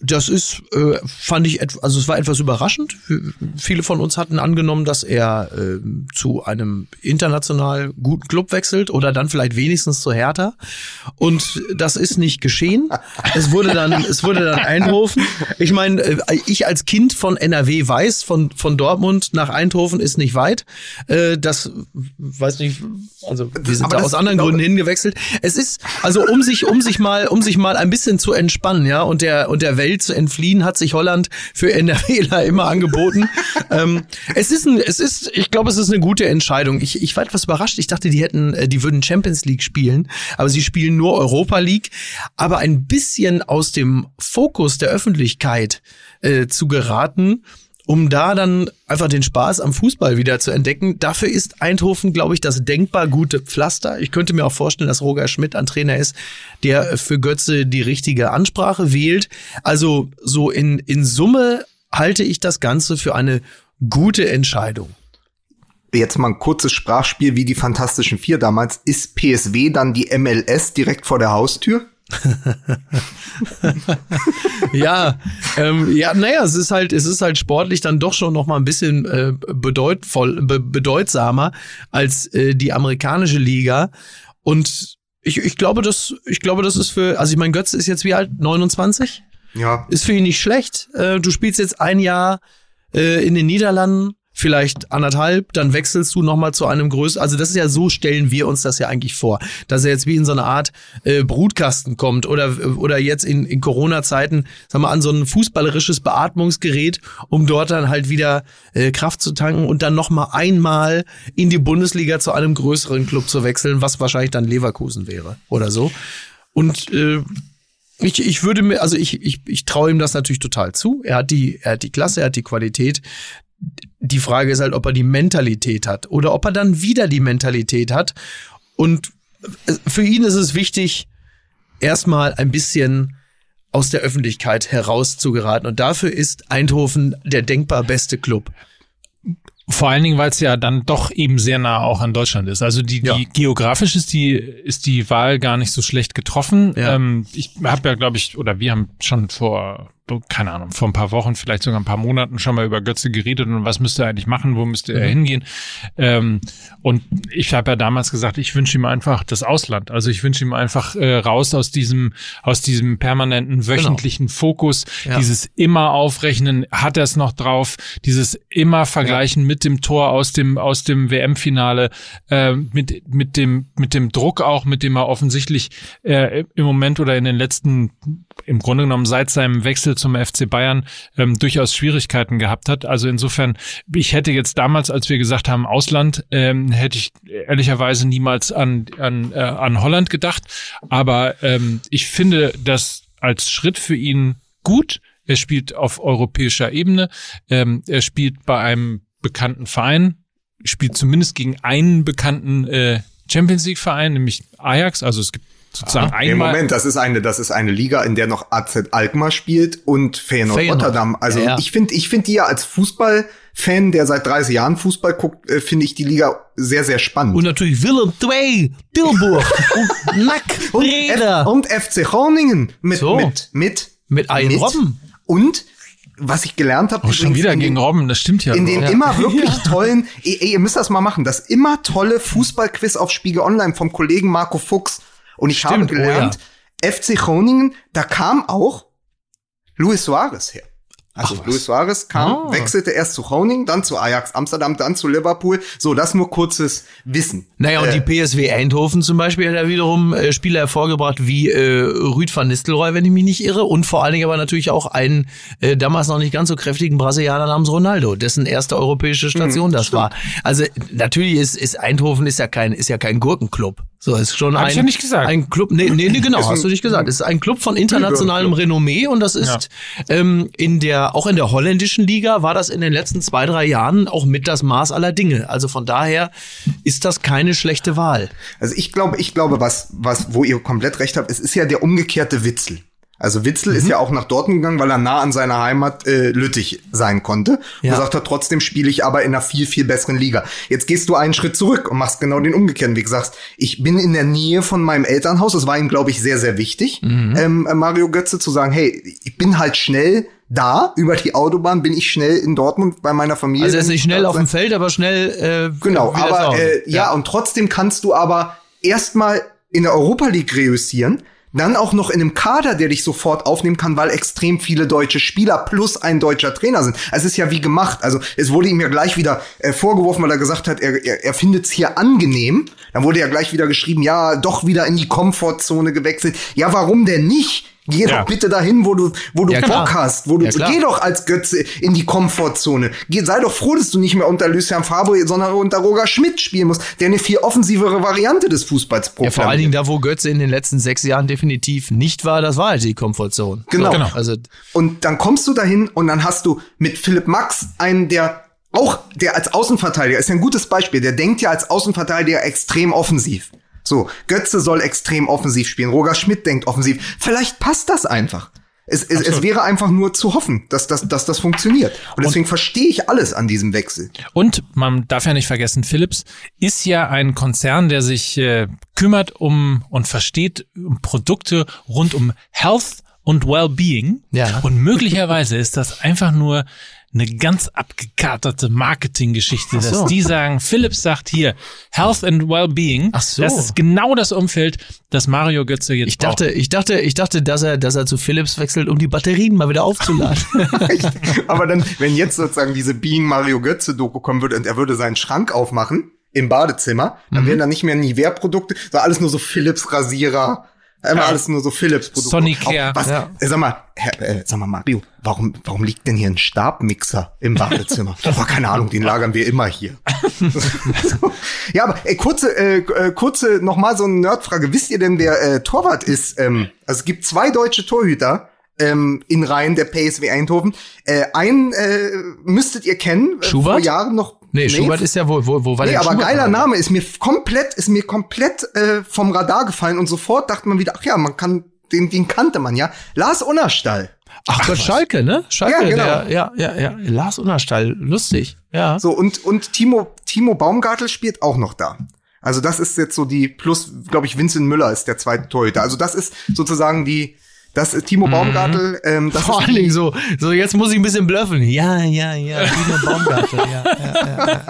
das ist, äh, fand ich, also es war etwas überraschend. Viele von uns hatten angenommen, dass er äh, zu einem international guten Club wechselt oder dann vielleicht wenigstens zu Hertha. Und das ist nicht geschehen. Es wurde dann, [LAUGHS] es wurde dann Eindhoven. Ich meine, äh, ich als Kind von NRW weiß, von, von Dortmund nach Eindhoven ist nicht weit. Äh, das weiß nicht, also wir sind Aber da aus anderen genau- Gründen hingewechselt. Es ist, also um sich, um sich mal, um sich mal ein bisschen zu entspannen, ja, und der, und der Welt zu entfliehen, hat sich Holland für NRWler [LAUGHS] immer angeboten. ähm, es ist ein, es ist, ich glaube, es ist eine gute Entscheidung. Ich, ich war etwas überrascht. Ich dachte, die hätten, äh, die würden Champions League spielen, aber sie spielen nur Europa League. Aber ein bisschen aus dem Fokus der Öffentlichkeit äh, zu geraten, um da dann einfach den Spaß am Fußball wieder zu entdecken. Dafür ist Eindhoven, glaube ich, das denkbar gute Pflaster. Ich könnte mir auch vorstellen, dass Roger Schmidt ein Trainer ist, der für Götze die richtige Ansprache wählt. Also so in, in Summe halte ich das Ganze für eine gute Entscheidung. Jetzt mal ein kurzes Sprachspiel wie die Fantastischen Vier damals. Ist PSW dann die MLS direkt vor der Haustür? [LAUGHS] ja, ähm, ja, naja, es ist halt, es ist halt sportlich dann doch schon noch mal ein bisschen äh, bedeutvoll, be bedeutsamer als äh, die amerikanische Liga. Und ich, ich glaube, das, ich glaube, das ist für, also ich mein Götze ist jetzt wie alt? 29? Ja. Ist für ihn nicht schlecht. Äh, du spielst jetzt ein Jahr äh, in den Niederlanden. Vielleicht anderthalb, dann wechselst du nochmal zu einem größeren. Also das ist ja so, stellen wir uns das ja eigentlich vor, dass er jetzt wie in so eine Art äh, Brutkasten kommt oder, oder jetzt in, in Corona-Zeiten, sagen wir, an so ein fußballerisches Beatmungsgerät, um dort dann halt wieder äh, Kraft zu tanken und dann nochmal einmal in die Bundesliga zu einem größeren Club zu wechseln, was wahrscheinlich dann Leverkusen wäre oder so. Und äh, ich, ich würde mir, also ich, ich, ich traue ihm das natürlich total zu. Er hat die, er hat die Klasse, er hat die Qualität. Die Frage ist halt, ob er die Mentalität hat oder ob er dann wieder die Mentalität hat. Und für ihn ist es wichtig, erstmal ein bisschen aus der Öffentlichkeit herauszugeraten. Und dafür ist Eindhoven der denkbar beste Club. Vor allen Dingen, weil es ja dann doch eben sehr nah auch an Deutschland ist. Also die, Ja. die geografisch ist die ist die Wahl gar nicht so schlecht getroffen. Ja. Ähm, ich habe ja, glaube ich, oder wir haben schon vor keine Ahnung vor ein paar Wochen, vielleicht sogar ein paar Monaten schon mal über Götze geredet und was müsste er eigentlich machen, wo müsste er hingehen. Ähm, und ich habe ja damals gesagt, ich wünsche ihm einfach das Ausland. Also ich wünsche ihm einfach äh, raus aus diesem aus diesem permanenten wöchentlichen Fokus, Ja. dieses immer aufrechnen, hat er es noch drauf, dieses immer vergleichen mit dem Tor aus dem aus dem WM-Finale, äh, mit mit dem mit dem Druck auch, mit dem er offensichtlich äh, im Moment oder in den letzten im Grunde genommen seit seinem Wechsel zum FC Bayern ähm, durchaus Schwierigkeiten gehabt hat. Also insofern, ich hätte jetzt damals, als wir gesagt haben Ausland, ähm, hätte ich ehrlicherweise niemals an an äh, an Holland gedacht. Aber ähm, ich finde das als Schritt für ihn gut. Er spielt auf europäischer Ebene. Ähm, er spielt bei einem bekannten Verein, spielt zumindest gegen einen bekannten äh, Champions League Verein, nämlich Ajax. Also es gibt sozusagen Nee, einmal. Moment, das ist eine, das ist eine Liga, in der noch AZ Alkmaar spielt und Feyenoord, Feyenoord. Rotterdam. Also Ja, ja. ich finde, ich finde die ja als Fußballfan, der seit 30 Jahren Fußball guckt, äh, finde ich die Liga sehr, sehr spannend. Und natürlich Willem II, Tilburg [LAUGHS] und Nack, und. F und FC Groningen mit, So. mit, mit, Mit Ian mit. Robben. Und was ich gelernt habe, Oh, schon wieder in gegen den, Robben, das stimmt ja. in den ja. immer wirklich [LAUGHS] tollen, ey, ey, ihr müsst das mal machen, das immer tolle Fußballquiz auf Spiegel Online vom Kollegen Marco Fuchs. Und ich habe Stimmt, oh gelernt, FC Groningen, da kam auch Luis Suarez her. Also Luis Suarez kam, Ah. wechselte erst zu Groningen, dann zu Ajax Amsterdam, dann zu Liverpool. So, das nur kurzes Wissen. Naja, und Äh, die PSW Eindhoven zum Beispiel hat ja wiederum äh, Spieler hervorgebracht wie äh, Rüd van Nistelrooy, wenn ich mich nicht irre, und vor allen Dingen aber natürlich auch einen äh, damals noch nicht ganz so kräftigen Brasilianer namens Ronaldo, dessen erste europäische Station das war. Also natürlich ist, ist Eindhoven ist ja kein ist ja kein Gurkenclub. So ist schon Hab ein ich ja nicht gesagt. ein Club. Nee, nee, nee [LAUGHS] genau, Ist ein- hast du nicht gesagt. Es ist ein Club von internationalem Renommee und das ist ähm, in der auch in der holländischen Liga war das in den letzten zwei drei Jahren auch mit das Maß aller Dinge. Also von daher ist das keine schlechte Wahl. Also ich glaube, ich glaube, was, was, wo ihr komplett recht habt, es ist ja der umgekehrte Witzel. Also Witzel Mhm. ist ja auch nach Dortmund gegangen, weil er nah an seiner Heimat äh, Lüttich sein konnte. Und Ja. gesagt hat, trotzdem spiele ich aber in einer viel, viel besseren Liga. Jetzt gehst du einen Schritt zurück und machst genau den umgekehrten Weg. Sagst, ich bin in der Nähe von meinem Elternhaus. Das war ihm, glaube ich, sehr, sehr wichtig, Mhm. ähm, äh, Mario Götze zu sagen, hey, ich bin halt schnell da, über die Autobahn bin ich schnell in Dortmund bei meiner Familie. Also er ist nicht ich schnell auf dem Feld, aber schnell äh, Genau, aber äh, ja, und trotzdem kannst du aber erstmal in der Europa League reüssieren, dann auch noch in einem Kader, der dich sofort aufnehmen kann, weil extrem viele deutsche Spieler plus ein deutscher Trainer sind. Es ist ja wie gemacht. Also es wurde ihm ja gleich wieder äh, vorgeworfen, weil er gesagt hat, er, er, er findet es hier angenehm. Dann wurde ja gleich wieder geschrieben, ja, doch wieder in die Komfortzone gewechselt. Ja, warum denn nicht? Geh Ja. doch bitte dahin, wo du, wo du Ja, Bock klar. hast, wo du, Ja, geh doch als Götze in die Komfortzone. Geh, sei doch froh, dass du nicht mehr unter Lucien Favre, sondern unter Roger Schmidt spielen musst, der eine viel offensivere Variante des Fußballs Ja, vor allen. Dingen da, wo Götze in den letzten sechs Jahren definitiv nicht war, das war halt die Komfortzone. Genau. Genau. Also Und dann kommst du dahin und dann hast du mit Philipp Max einen, der auch, der als Außenverteidiger, ist ja ein gutes Beispiel, der denkt ja als Außenverteidiger extrem offensiv. So, Götze soll extrem offensiv spielen, Roger Schmidt denkt offensiv. Vielleicht passt das einfach. Es, es, es wäre einfach nur zu hoffen, dass, dass, dass das funktioniert. Und deswegen verstehe ich alles an diesem Wechsel. Und man darf ja nicht vergessen, Philips ist ja ein Konzern, der sich äh, kümmert um und versteht um Produkte rund um Health und Wellbeing. Ja. Und möglicherweise ist das einfach nur eine ganz abgekaterte Marketinggeschichte, so. dass die sagen, Philips sagt hier Health and Wellbeing. Ach so. Das ist genau das Umfeld, das Mario Götze jetzt Ich dachte, ich dachte, ich dachte, dass er, dass er zu Philips wechselt, um die Batterien mal wieder aufzuladen. [LAUGHS] [LAUGHS] Aber dann, wenn jetzt sozusagen diese Being Mario Götze Doku kommen würde und er würde seinen Schrank aufmachen im Badezimmer, dann Mhm. wären da nicht mehr Nivea-Produkte, sondern alles nur so Philips Rasierer. Immer Ja. alles nur so Philips-Produkte. Sonicare. Auch Was, Ja. äh, Sag mal, Herr, äh, sag mal, Mario, warum, warum liegt denn hier ein Stabmixer im Badezimmer? [LAUGHS] oh, keine Ahnung, den lagern wir immer hier. so. [LAUGHS] Ja, aber ey, kurze, äh, äh, kurze, noch mal so eine Nerdfrage. Wisst ihr denn, wer äh, Torwart ist? Ähm, also es gibt zwei deutsche Torhüter ähm, in Reihen der PSW Eindhoven. Äh, einen äh, müsstet ihr kennen. Äh, Schubert? Vor Jahren noch. nee, Schubert ist ja, wo, wo, wo war Nee, der aber Schubert? geiler Name ist mir komplett, ist mir komplett äh, vom Radar gefallen und sofort dachte man wieder, ach ja, man kann, den, den kannte man ja. Lars Unnerstall. Ach Gott, Schalke, ne? Schalke, Ja, genau. der, ja, ja, ja. Lars Unnerstall, lustig. Ja. So, und, und Timo, Timo Baumgartel spielt auch noch da. Also das ist jetzt so die, plus, glaube ich, Vincent Müller ist der zweite Torhüter. Also das ist sozusagen die, das ist Timo Baumgartel, ähm, das Mhm. Vor allen Dingen so, so jetzt muss ich ein bisschen bluffen. Ja, ja, ja, [LAUGHS] Timo Baumgartel, ja, ja,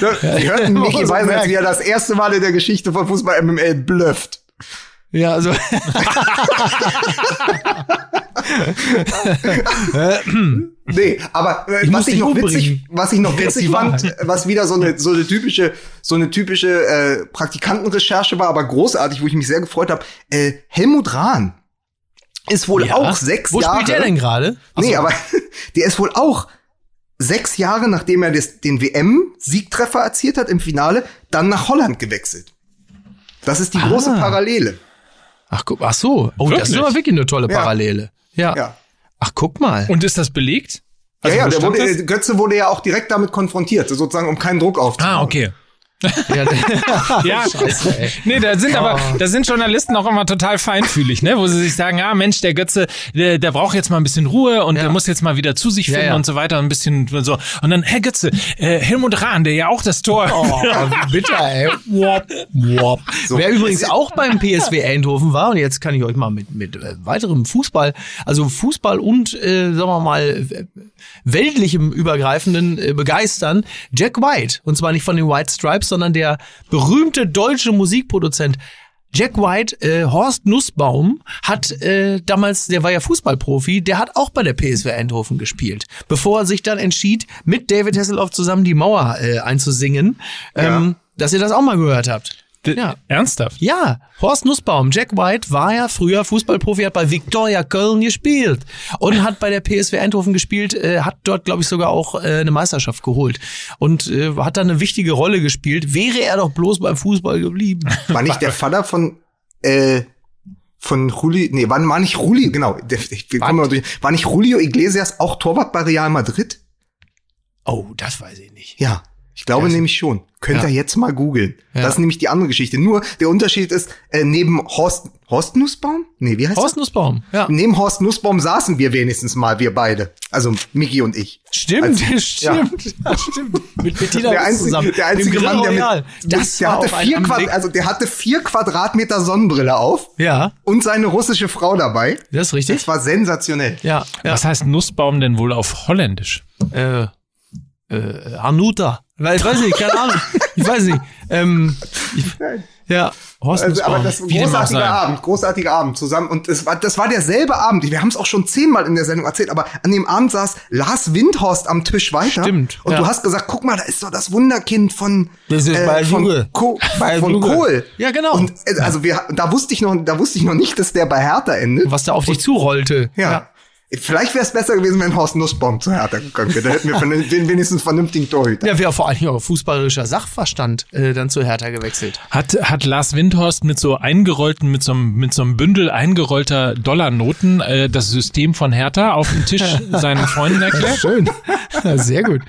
ja. Sie hörten Micky muss man Beisenherz, merken. wie er das erste Mal in der Geschichte von Fußball MML blufft. Ja, also. [LAUGHS] Nee, aber äh, was ich noch witzig, was ich noch witzig fand, was wieder so eine so eine typische so eine typische äh, Praktikantenrecherche war, aber großartig, wo ich mich sehr gefreut habe. Äh, Helmut Rahn ist wohl Ja. auch sechs Wo Jahre. spielt der denn gerade? Nee, aber [LAUGHS] der ist wohl auch sechs Jahre, nachdem er das, den WM-Siegtreffer erzielt hat im Finale, dann nach Holland gewechselt. Das ist die Ah. große Parallele. Ach, guck, ach so. Oh, das ist Wirklich? aber wirklich eine tolle. Parallele. Ja. Ja. Ach, guck mal. Und ist das belegt? Also ja, wo ja, wurde, Götze wurde ja auch direkt damit konfrontiert, sozusagen, um keinen Druck aufzubauen. Ah, okay. Ja, [LAUGHS] Ja, Scheiße, nee, da sind aber, da sind Journalisten auch immer total feinfühlig, ne, wo sie sich sagen, ah Mensch, der Götze, der, der braucht jetzt mal ein bisschen Ruhe und Ja. der muss jetzt mal wieder zu sich Ja, finden ja. und so weiter, ein bisschen so. Und dann, Herr Götze, äh, Helmut Rahn, der ja auch das Tor. Oh, bitte, ey. Wop, wop. Wer übrigens auch beim PSW Eindhoven war, und jetzt kann ich euch mal mit, mit äh, weiterem Fußball, also Fußball und, äh, sagen wir mal, weltlichem Übergreifenden äh, begeistern, Jack White. Und zwar nicht von den White Stripes, sondern der berühmte deutsche Musikproduzent Jack White, äh, Horst Nussbaum, hat äh, damals, der war ja Fußballprofi, der hat auch bei der PSW Eindhoven gespielt, bevor er sich dann entschied, mit David Hasselhoff zusammen die Mauer äh, einzusingen, ähm, dass ihr das auch mal gehört habt. Ja. Ernsthaft? Ja, Horst Nussbaum, Jack White war ja früher Fußballprofi, hat bei Viktoria Köln gespielt und hat bei der PSW Eindhoven gespielt, äh, hat dort, glaube ich, sogar auch äh, eine Meisterschaft geholt und äh, hat da eine wichtige Rolle gespielt. Wäre er doch bloß beim Fußball geblieben. War nicht der Vater von, äh, von Juli, nee, war, war nicht Juli, genau, der, ich, durch, war nicht Julio Iglesias auch Torwart bei Real Madrid? Oh, das weiß ich nicht. Ja, ich glaube Ja, nämlich schon. Könnt Ja. ihr jetzt mal googeln. Ja. Das ist nämlich die andere Geschichte. Nur der Unterschied ist, äh, neben Horst, Horst Nussbaum? Nee, wie heißt Horst Nussbaum, ja. Neben Horst Nussbaum saßen wir wenigstens mal, wir beide. Also Miki und ich. Stimmt, Als- [LAUGHS] stimmt, ja. stimmt. Mit Bettina Der einzige, zusammen. der einzige Mann, der, Royal. mit, das der war hatte vier. Quadrat, also der hatte vier Quadratmeter Sonnenbrille auf Ja, und seine russische Frau dabei. das ist richtig. Das war sensationell. Ja, ja. Was heißt Nussbaum denn wohl auf Holländisch? äh, äh, Hanuta. Weil Ich weiß nicht, keine Ahnung. Ich weiß nicht. Ähm, ich, ja, Horst Also, aber das war ein Wie großartiger. Abend, großartiger Abend zusammen. Und es war, das war derselbe Abend. Wir haben es auch schon zehnmal in der Sendung erzählt, aber an dem Abend saß Lars Windhorst am Tisch weiter. Stimmt, Und ja. du hast gesagt, guck mal, da ist doch das Wunderkind von, Das ist bei von. Ko Bei von Luge. Kohl. Ja, genau. Und äh, also wir, da wusste ich noch, da wusste ich noch nicht, dass der bei Hertha endet. was da auf dich zurollte. Ja. Vielleicht wäre es besser gewesen, wenn Horst Nussbaum zu Hertha gegangen wäre. Da hätten wir wen- wenigstens vernünftigen Torhüter. Ja, wäre vor allen Dingen auch fußballerischer Sachverstand äh, dann zu Hertha gewechselt. Hat, hat Lars Windhorst mit so eingerollten, mit so einem, mit so einem Bündel eingerollter Dollarnoten äh, das System von Hertha auf den Tisch [LAUGHS] seinen Freunden erklärt? Schön. Sehr gut.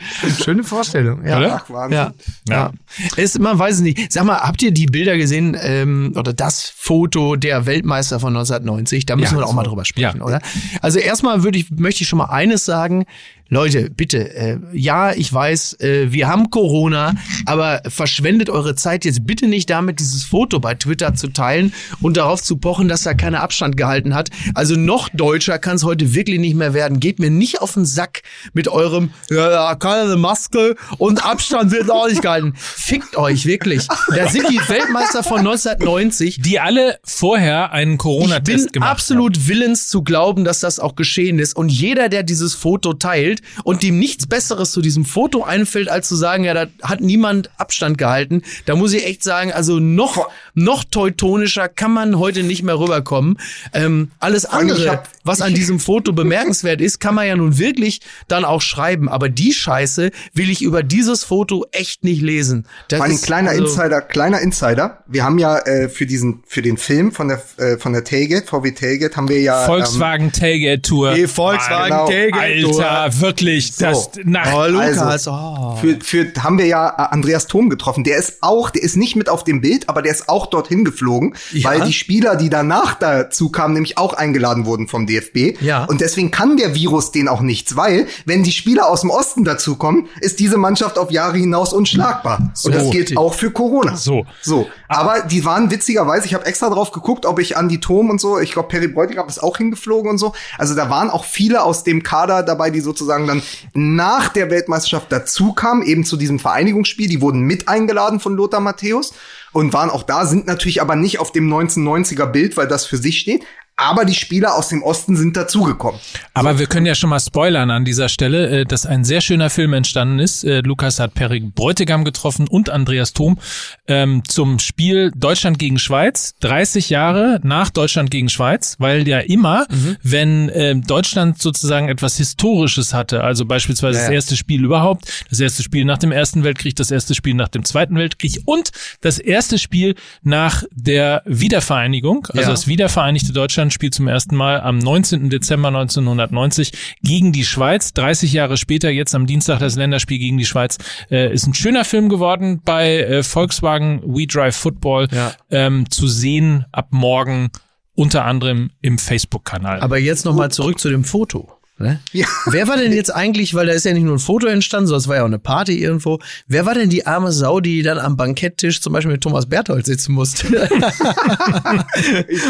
Schöne Vorstellung. Ja. Oder? Ach, Wahnsinn. Ja, Ja. ja. Es, man weiß es nicht. Sag mal, habt ihr die Bilder gesehen ähm, oder das Foto der Weltmeister von 1990? Da müssen Ja, wir auch so. mal drüber sprechen, Ja. oder? Also erstmal würde ich, möchte ich schon mal eines sagen. Leute, bitte, äh, ja, ich weiß, äh, wir haben Corona, aber verschwendet eure Zeit jetzt bitte nicht damit, dieses Foto bei Twitter zu teilen und darauf zu pochen, dass er keinen Abstand gehalten hat. Also noch deutscher kann es heute wirklich nicht mehr werden. Geht mir nicht auf den Sack mit eurem, ja, ja, keine Maske und Abstand wird auch nicht gehalten. Fickt euch, wirklich. Da sind die Weltmeister von 1990. Die alle vorher einen Ich Corona-Test bin gemacht absolut willens zu glauben, dass das auch geschehen ist. Und jeder, der dieses Foto teilt und dem nichts Besseres zu diesem Foto einfällt, als zu sagen, ja, da hat niemand Abstand gehalten, da muss ich echt sagen, also noch, noch teutonischer kann man heute nicht mehr rüberkommen. Ähm, alles andere, hab- was an diesem Foto bemerkenswert ist, kann man ja nun wirklich dann auch schreiben. Aber die Scheiße will ich über dieses Foto echt nicht lesen. Das Vor allem ist, kleiner also- Insider, kleiner Insider. Wir haben ja äh, für diesen, für den Film von der äh, von der Tailgate, VW Tailgate, haben wir ja. Volkswagen Tailgate Tour. Die Volkswagen Genau. Tailgate Tour. Alter, wirklich, das nach Oh, Lukas, Also, oh. Für, für haben wir ja äh, Andreas Thom getroffen. Der ist auch, der ist nicht mit auf dem Bild, aber der ist auch dorthin geflogen, Ja. weil die Spieler, die danach dazu kamen, nämlich auch eingeladen wurden vom DFB. Ja. Und deswegen kann der Virus den auch nichts, weil wenn die Spieler aus dem Osten dazukommen, ist diese Mannschaft auf Jahre hinaus unschlagbar. Und das gilt auch für Corona. So. So. Aber die waren witzigerweise, ich habe extra drauf geguckt, ob ich Andi Thom und so, ich glaube Perry Bräutigam ist auch hingeflogen und so. Also da waren auch viele aus dem Kader dabei, die sozusagen dann nach der Weltmeisterschaft dazu kamen, eben zu diesem Vereinigungsspiel. Die wurden mit eingeladen von Lothar Matthäus und waren auch da, sind natürlich aber nicht auf dem 1990er Bild, weil das für sich steht. Aber die Spieler aus dem Osten sind dazugekommen. Aber wir können ja schon mal spoilern an dieser Stelle, äh, dass ein sehr schöner Film entstanden ist. Äh, Lukas hat Perry Bräutigam getroffen und Andreas Thom ähm, zum Spiel Deutschland gegen Schweiz, 30 Jahre nach Deutschland gegen Schweiz, weil ja immer, Mhm. wenn ähm, Deutschland sozusagen etwas Historisches hatte, also beispielsweise Ja, das erste Spiel überhaupt, das erste Spiel nach dem Ersten Weltkrieg, das erste Spiel nach dem Zweiten Weltkrieg und das erste Spiel nach der Wiedervereinigung, also Ja. das wiedervereinigte Deutschland spielt zum ersten Mal am 19. Dezember 1990 gegen die Schweiz. 30 Jahre später, jetzt am Dienstag das Länderspiel gegen die Schweiz, äh, ist ein schöner Film geworden bei äh, Volkswagen We Drive Football Ja. ähm, zu sehen ab morgen unter anderem im Facebook-Kanal. Aber jetzt noch mal zurück zu dem Foto. Ne? Ja. Wer war denn jetzt eigentlich, weil da ist ja nicht nur ein Foto entstanden, sondern es war ja auch eine Party irgendwo. Wer war denn die arme Sau, die dann am Banketttisch zum Beispiel mit Thomas Berthold sitzen musste? [LAUGHS]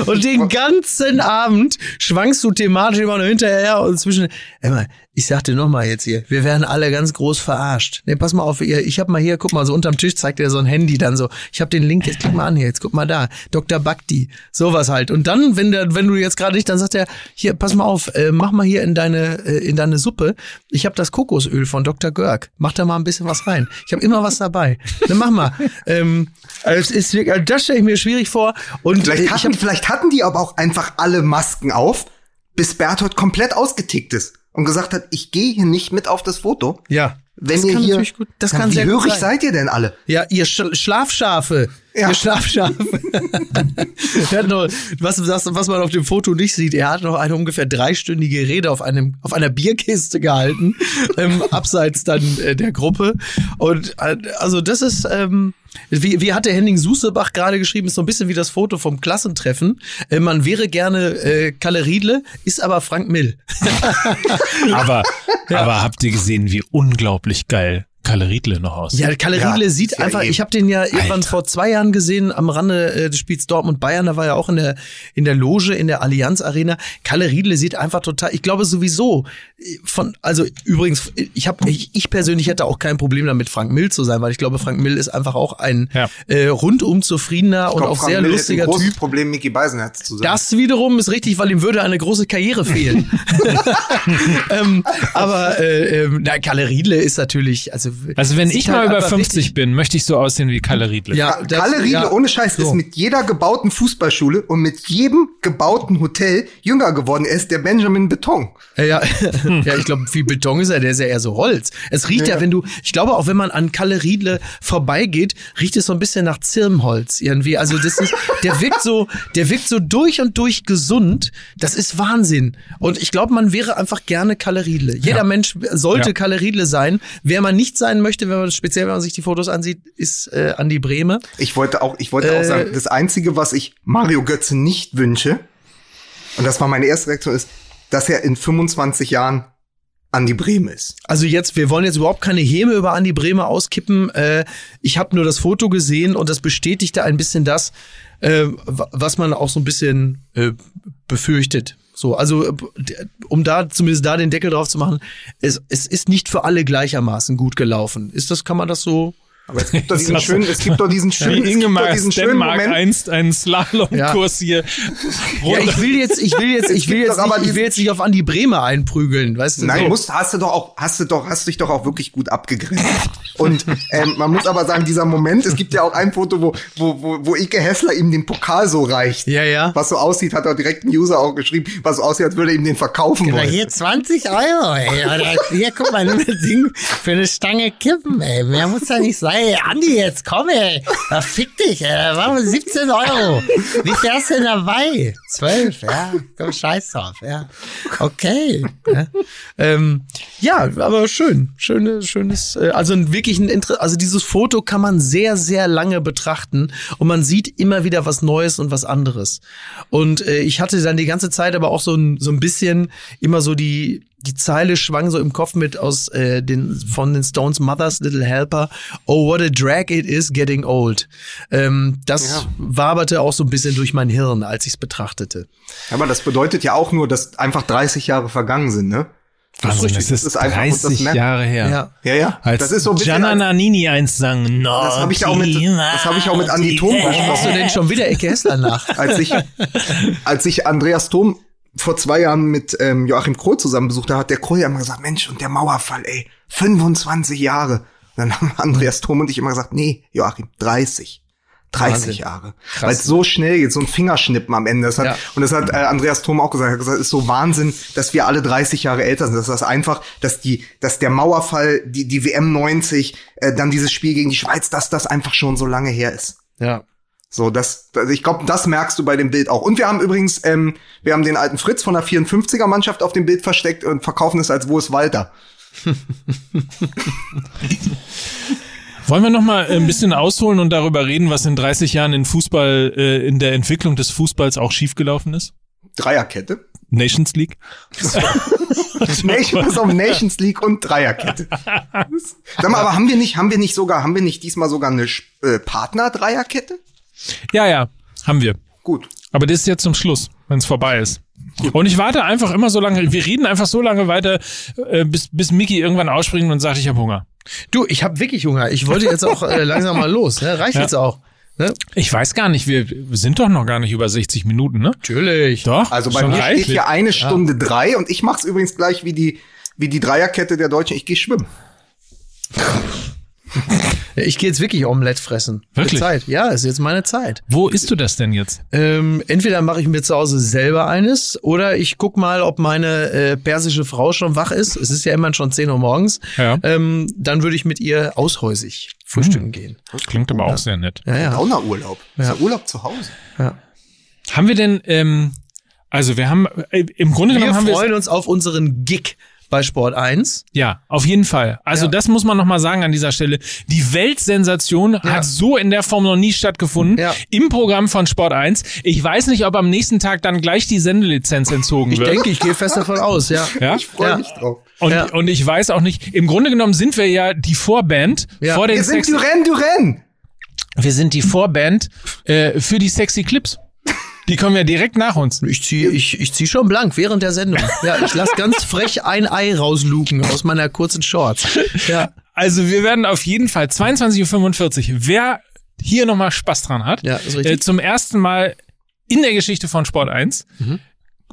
und den ganzen Abend schwankst du thematisch immer nur hinterher und zwischen. Emma, ich sagte noch mal jetzt hier, wir werden alle ganz groß verarscht. Nee, pass mal auf, ihr, ich hab mal hier, guck mal, so unterm Tisch zeigt er so ein Handy dann so. Ich hab den Link, jetzt klick mal an hier, jetzt guck mal da. Dr. Bhakti, sowas halt. Und dann, wenn der, wenn du jetzt gerade nicht, dann sagt er, hier, pass mal auf, äh, mach mal hier in deine, äh, in deine Suppe. Ich habe das Kokosöl von Dr. Görg. Mach da mal ein bisschen was rein. Ich habe immer was dabei. Dann mach mal. [LAUGHS] ähm, also es ist, wirklich- also das stelle ich mir schwierig vor. Und äh, Vielleicht ich hatten, hab, vielleicht hatten die aber auch einfach alle Masken auf, bis Berthold komplett ausgetickt ist und gesagt hat, ich gehe hier nicht mit auf das Foto. ja. Wenn das ihr hier, gut, das Ja, kann wie hörig sein. seid ihr denn alle? Ja, ihr Sch Schlafschafe. Ja. Ihr Schlafschafe. [LAUGHS] er hat noch, was, was, was man auf dem Foto nicht sieht, er hat noch eine ungefähr dreistündige Rede auf einem, auf einer Bierkiste gehalten, [LAUGHS] ähm, abseits dann äh, der Gruppe. Und äh, also das ist, ähm, wie, wie hat der Henning Susebach gerade geschrieben, ist so ein bisschen wie das Foto vom Klassentreffen. Äh, man wäre gerne äh, Kalle Riedle, ist aber Frank Mill. [LAUGHS] aber, aber habt ihr gesehen, wie unglaublich geil Kalle Riedle noch aussieht? Ja, Kalle Ja, Riedle sieht ja einfach, eben. ich habe den ja irgendwann Alter. vor zwei Jahren gesehen am Rande äh, des Spiels Dortmund Bayern, da war er auch in der in der Loge in der Allianz Arena. Kalle Riedle sieht einfach total, ich glaube sowieso äh, von also übrigens ich habe ich, ich persönlich hätte auch kein Problem damit Frank Mill zu sein, weil ich glaube Frank Mill ist einfach auch ein Ja. äh, rundum zufriedener Ich und glaub, auch Frank sehr Mill hätte lustiger ein großes Typ. Problem, Mickey Beisenherz zu sein. Das wiederum ist richtig, weil ihm würde eine große Karriere fehlen. [LAUGHS] [LAUGHS] ähm, aber äh, ähm, na, Kalle Riedle ist natürlich, also Also wenn ich halt mal über einfach 50 richtig- bin, möchte ich so aussehen wie Kalle Riedle. Ja, das- Kalle Riedle, ja. ohne Scheiß, So. ist mit jeder gebauten Fußballschule und mit jedem gebauten Hotel jünger geworden. Er ist der Benjamin Beton. Ja, ja, [LAUGHS] ja ich glaube, wie Beton ist er, der ist ja eher so Holz. Es riecht ja, Ja. wenn du, ich glaube auch, wenn man an Kalle Riedle vorbeigeht, riecht es so ein bisschen nach Zirbenholz irgendwie. Also das ist, der wirkt so, der wirkt so durch und durch gesund. Das ist Wahnsinn. Und ich glaube, man wäre einfach gerne Kalle Riedle. Jeder Ja. Mensch sollte Ja. Kalle Riedle sein. Wer man nicht sein möchte, wenn man speziell, wenn man sich die Fotos ansieht, ist äh, Andi Brehme. Ich wollte auch, ich wollte auch Äh, sagen, das Einzige, was ich Mario Götze nicht wünsche, und das war meine erste Reaktion, ist, dass er in 25 Jahren Andi Brehme ist. Also jetzt, wir wollen jetzt überhaupt keine Häme über Andi Bremer auskippen. Äh, ich habe nur das Foto gesehen und das bestätigte ein bisschen das, äh, wa- was man auch so ein bisschen äh, befürchtet. So, also äh, um da zumindest da den Deckel drauf zu machen, es, es ist nicht für alle gleichermaßen gut gelaufen. Ist das, kann man das so? Aber es gibt doch [LAUGHS] diesen schönen, es gibt doch diesen schönen, Wie es gibt doch Ingemar diesen schönen Moment. einst einen Slalomkurs hier. Ja, ich will jetzt, ich will jetzt, ich will jetzt, nicht, ich will jetzt nicht auf Andi Bremer einprügeln, weißt du? Nein, so. musst, hast du doch auch, hast du doch, hast dich doch auch wirklich gut abgegrenzt. Und ähm, man muss aber sagen, dieser Moment, es gibt ja auch ein Foto, wo, wo, wo, wo Ike Hessler ihm den Pokal so reicht. Ja, ja. Was so aussieht, hat auch direkt ein User auch geschrieben, was so aussieht, als würde er ihm den verkaufen Na, wollen. hier 20 Euro, ey. Oder hier, guck mal, nimm das Ding für eine Stange Kippen, ey. Mehr muss da nicht sein. Ey, Andi, jetzt komm, ey. Da fick dich, ey. Da waren wir 17 Euro. Wie viel hast du denn dabei? 12, ja. Komm, scheiß drauf, ja. Okay. Ja. Ähm, ja, aber schön, schönes, schönes, äh, also wirklich ein Inter also dieses Foto kann man sehr, sehr lange betrachten und man sieht immer wieder was Neues und was anderes. Und äh, ich hatte dann die ganze Zeit aber auch so ein, so ein bisschen immer so die die Zeile schwang so im Kopf mit aus äh, den von den Stones Mother's Little Helper. Oh, what a drag it is getting old. Ähm, das Ja. waberte auch so ein bisschen durch mein Hirn, als ich es betrachtete. Aber das bedeutet ja auch nur, dass einfach 30 Jahre vergangen sind, ne? Wahnsinn, richtig. das ist, Das ist einfach- das 30 merkt- Jahre her. Ja. Ja, ja. Als das ist so ein bisschen. Gianna als- Nannini einst sang, Das habe ich auch mit, das habe ich auch mit Andi Thom Machst du besprochen. denn schon wieder Ecke Hessler nach? als ich, als ich Andreas Thom vor zwei Jahren mit ähm, Joachim Kroh zusammen besucht habe, hat der Kroh ja immer gesagt, Mensch, und der Mauerfall, ey, 25 Jahre. Und dann haben [LAUGHS] Andreas Thom und ich immer gesagt, nee, Joachim, 30. 30 Wahnsinn. Jahre. Weil es so schnell geht, so ein Fingerschnippen am Ende. Das hat, Ja. Und das hat äh, Andreas Thom auch gesagt. Er hat gesagt, es ist so Wahnsinn, dass wir alle 30 Jahre älter sind. Das ist einfach, dass die, dass der Mauerfall, die, die WM 90, äh, dann dieses Spiel gegen die Schweiz, dass das einfach schon so lange her ist. Ja. So, das, das ich glaube, das merkst du bei dem Bild auch. Und wir haben übrigens, ähm, wir haben den alten Fritz von der 54er Mannschaft auf dem Bild versteckt und verkaufen es als Wo ist Walter. [LAUGHS] Wollen wir noch mal ein bisschen ausholen und darüber reden, was in 30 Jahren in Fußball, äh, in der Entwicklung des Fußballs auch schiefgelaufen ist? Dreierkette. Nations League? [LAUGHS] Nation, pass auf, Nations League und Dreierkette. [LAUGHS] Sag mal, aber haben wir nicht, haben wir nicht sogar, haben wir nicht diesmal sogar eine äh, Partner-Dreierkette? Ja, ja, haben wir. Gut. Aber das ist jetzt zum Schluss, wenn es vorbei ist. Und ich warte einfach immer so lange, wir reden einfach so lange weiter, äh, bis, bis Mickey irgendwann ausspringt und sagt, ich habe Hunger. Du, ich habe wirklich Hunger. Ich wollte jetzt auch äh, langsam mal los. Ne? Reicht Ja. jetzt auch. Ne? Ich weiß gar nicht, wir, sind doch noch gar nicht über 60 Minuten, ne? Natürlich. Doch, Also bei mir steht reichlich. hier eine Stunde drei und ich mach's übrigens gleich wie die, wie die Dreierkette der Deutschen. Ich gehe schwimmen. [LAUGHS] [LAUGHS] Ich gehe jetzt wirklich Omelette fressen. Wirklich? Zeit. Ja, ist jetzt meine Zeit. Wo isst du das denn jetzt? Ähm, entweder mache ich mir zu Hause selber eines oder ich guck mal, ob meine äh, persische Frau schon wach ist. Es ist ja immer schon 10 Uhr morgens. Ja. Ähm, dann würde ich mit ihr aushäusig frühstücken gehen. Das klingt aber auch sehr nett. Ja, ja. Saunaurlaub. Ja. Ist ja Urlaub zu Hause. ja. Haben wir denn, ähm, also wir haben, äh, im Grunde Wir genommen haben wir freuen uns auf unseren Gig bei Sport 1. Ja, auf jeden Fall. Also Ja. das muss man nochmal sagen an dieser Stelle. Die Weltsensation hat so in der Form noch nie stattgefunden. Ja. Im Programm von Sport 1. Ich weiß nicht, ob am nächsten Tag dann gleich die Sendelizenz entzogen Ich wird. denke, ich gehe fest davon aus, ja. ja? Ich freue Ja. mich drauf. Und, Ja. und ich weiß auch nicht, im Grunde genommen sind wir ja die Vorband Ja. vor den Wir sind Duran Duran. wir sind die Vorband äh, für die Sexy Clips. Die kommen ja direkt nach uns. Ich zieh, ich, ich zieh schon blank während der Sendung. Ja, ich lass ganz [LAUGHS] frech ein Ei rausluken aus meiner kurzen Shorts. Ja, Also wir werden auf jeden Fall 22.45 Uhr. Wer hier nochmal Spaß dran hat, Ja, ist richtig. äh, zum ersten Mal in der Geschichte von Sport 1, Mhm.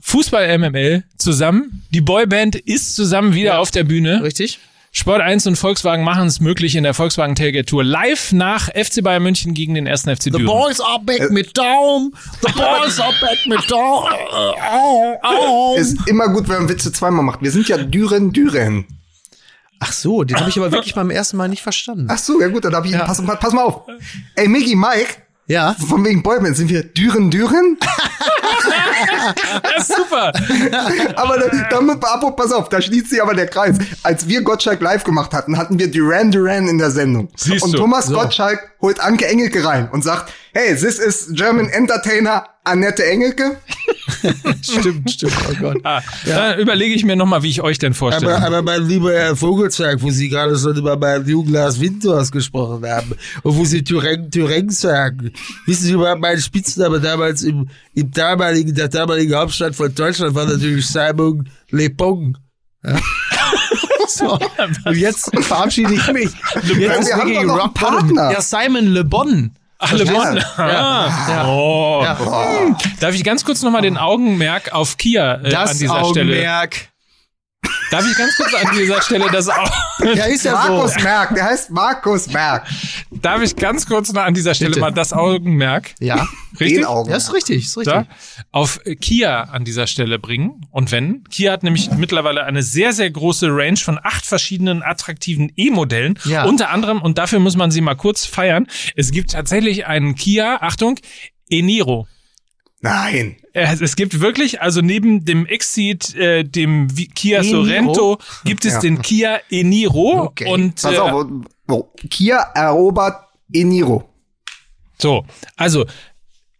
Fußball MML zusammen, die Boyband ist zusammen wieder auf der Bühne. richtig? Sport 1 und Volkswagen machen es möglich in der Volkswagen Tailgate Tour live nach FC Bayern München gegen den ersten FC The Düren. boys are back mit Daum. The [LAUGHS] boys are back mit Daum. Au, au. Ist immer gut, wenn man Witze zweimal macht. Wir sind ja Düren Düren. Ach so, den habe ich aber wirklich [LAUGHS] beim ersten Mal nicht verstanden. Ach so, ja gut, dann hab ich, Ja. pass, pass mal auf. Ey, Miggy, Mike, Ja, von wegen Boyband, sind wir Düren Düren? Das ist super. [LAUGHS] Aber da- damit, Abo, pass auf, da schließt sich aber der Kreis. Als wir Gottschalk live gemacht hatten, hatten wir Duran Duran in der Sendung. Siehst und du. Thomas So. Gottschalk holt Anke Engelke rein und sagt, hey, this is German Entertainer Annette Engelke. [LAUGHS] stimmt, stimmt. Oh Gott. Ah, Dann überlege ich mir nochmal, wie ich euch denn vorstelle. Aber, aber mein lieber Herr Vogelzwerg, wo Sie gerade schon über meinen Douglas Winters gesprochen haben und wo Sie Tureng Tureng sagen, wissen Sie überhaupt meinen Spitzname damals im, im damaligen, der damaligen Hauptstadt von Deutschland war natürlich Simon Le Pong. [LAUGHS] So, und jetzt verabschiede ich mich. Jetzt Wir ist haben doch noch einen. Partner. Ja, Simon Le Bon. Ach, Le Bon. Ja. Ah. Ja. Oh. Ja. Darf ich ganz kurz nochmal den Augenmerk auf Kia äh, an Das dieser Stelle? Augenmerk. Darf ich ganz kurz an dieser Stelle das auch? Ja, ist ja Markus so. Merck, der heißt Markus Merck. Darf ich ganz kurz noch an dieser Stelle Bitte. mal das Augenmerk? Ja, Richtig? Den Augen. ja, ist richtig, ist richtig. da auf Kia an dieser Stelle bringen. Und wenn, Kia hat nämlich mittlerweile eine sehr, sehr große Range von acht verschiedenen attraktiven E-Modellen. Ja. Unter anderem, und dafür muss man sie mal kurz feiern, es gibt tatsächlich einen Kia, Achtung, Eniro. Nein. Es es gibt wirklich, also neben dem Exceed, äh, dem Kia Eniro? Sorento, gibt es Ja. den Kia Eniro. Okay. Und Pass äh, auf, wo, Kia erobert Eniro. So, also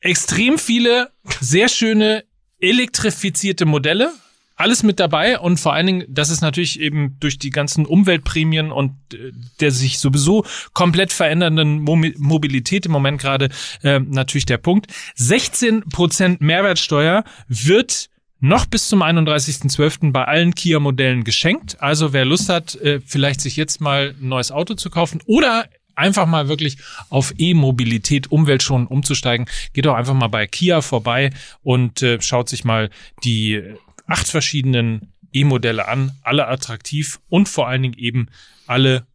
extrem viele sehr schöne elektrifizierte Modelle. Alles mit dabei und vor allen Dingen, das ist natürlich eben durch die ganzen Umweltprämien und äh, der sich sowieso komplett verändernden Mobilität im Moment gerade äh, natürlich der Punkt. 16% Mehrwertsteuer wird noch bis zum 31.12. bei allen Kia-Modellen geschenkt. Also wer Lust hat, äh, vielleicht sich jetzt mal ein neues Auto zu kaufen oder einfach mal wirklich auf E-Mobilität, umweltschonend umzusteigen, geht doch einfach mal bei Kia vorbei und äh, schaut sich mal die acht verschiedenen E-Modelle an, alle attraktiv und vor allen Dingen eben alle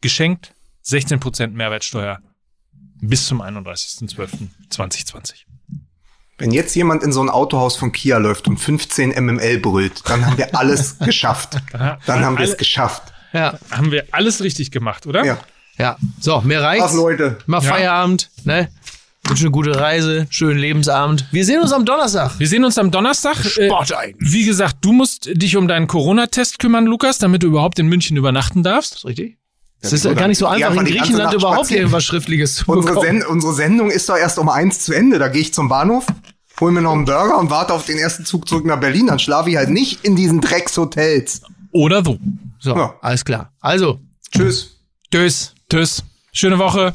geschenkt, 16% Mehrwertsteuer bis zum 31.12.2020. Wenn jetzt jemand in so ein Autohaus von Kia läuft und 15 MML brüllt, dann haben wir alles [LAUGHS] geschafft. Dann haben wir es geschafft. Ja, Haben wir alles richtig gemacht, oder? Ja. ja. So, mir reicht's. Ach Leute. Mal Ja. Feierabend, ne? Wünsche eine gute Reise, schönen Lebensabend. Wir sehen uns am Donnerstag. Wir sehen uns am Donnerstag. Äh, Sport ein. wie gesagt, du musst dich um deinen Corona-Test kümmern, Lukas, damit du überhaupt in München übernachten darfst. Ist richtig? Es Ja, ist wieso gar nicht so einfach, in Griechenland überhaupt irgendwas Schriftliches zu Unsere, bekommen. Sen unsere Sendung ist doch erst um eins zu Ende. Da gehe ich zum Bahnhof, hol mir noch einen Burger und warte auf den ersten Zug zurück nach Berlin. Dann schlafe ich halt nicht in diesen Dreckshotels. Oder so. So, Ja. alles klar. Also, Tschüss. tschüss. Tschüss. Schöne Woche.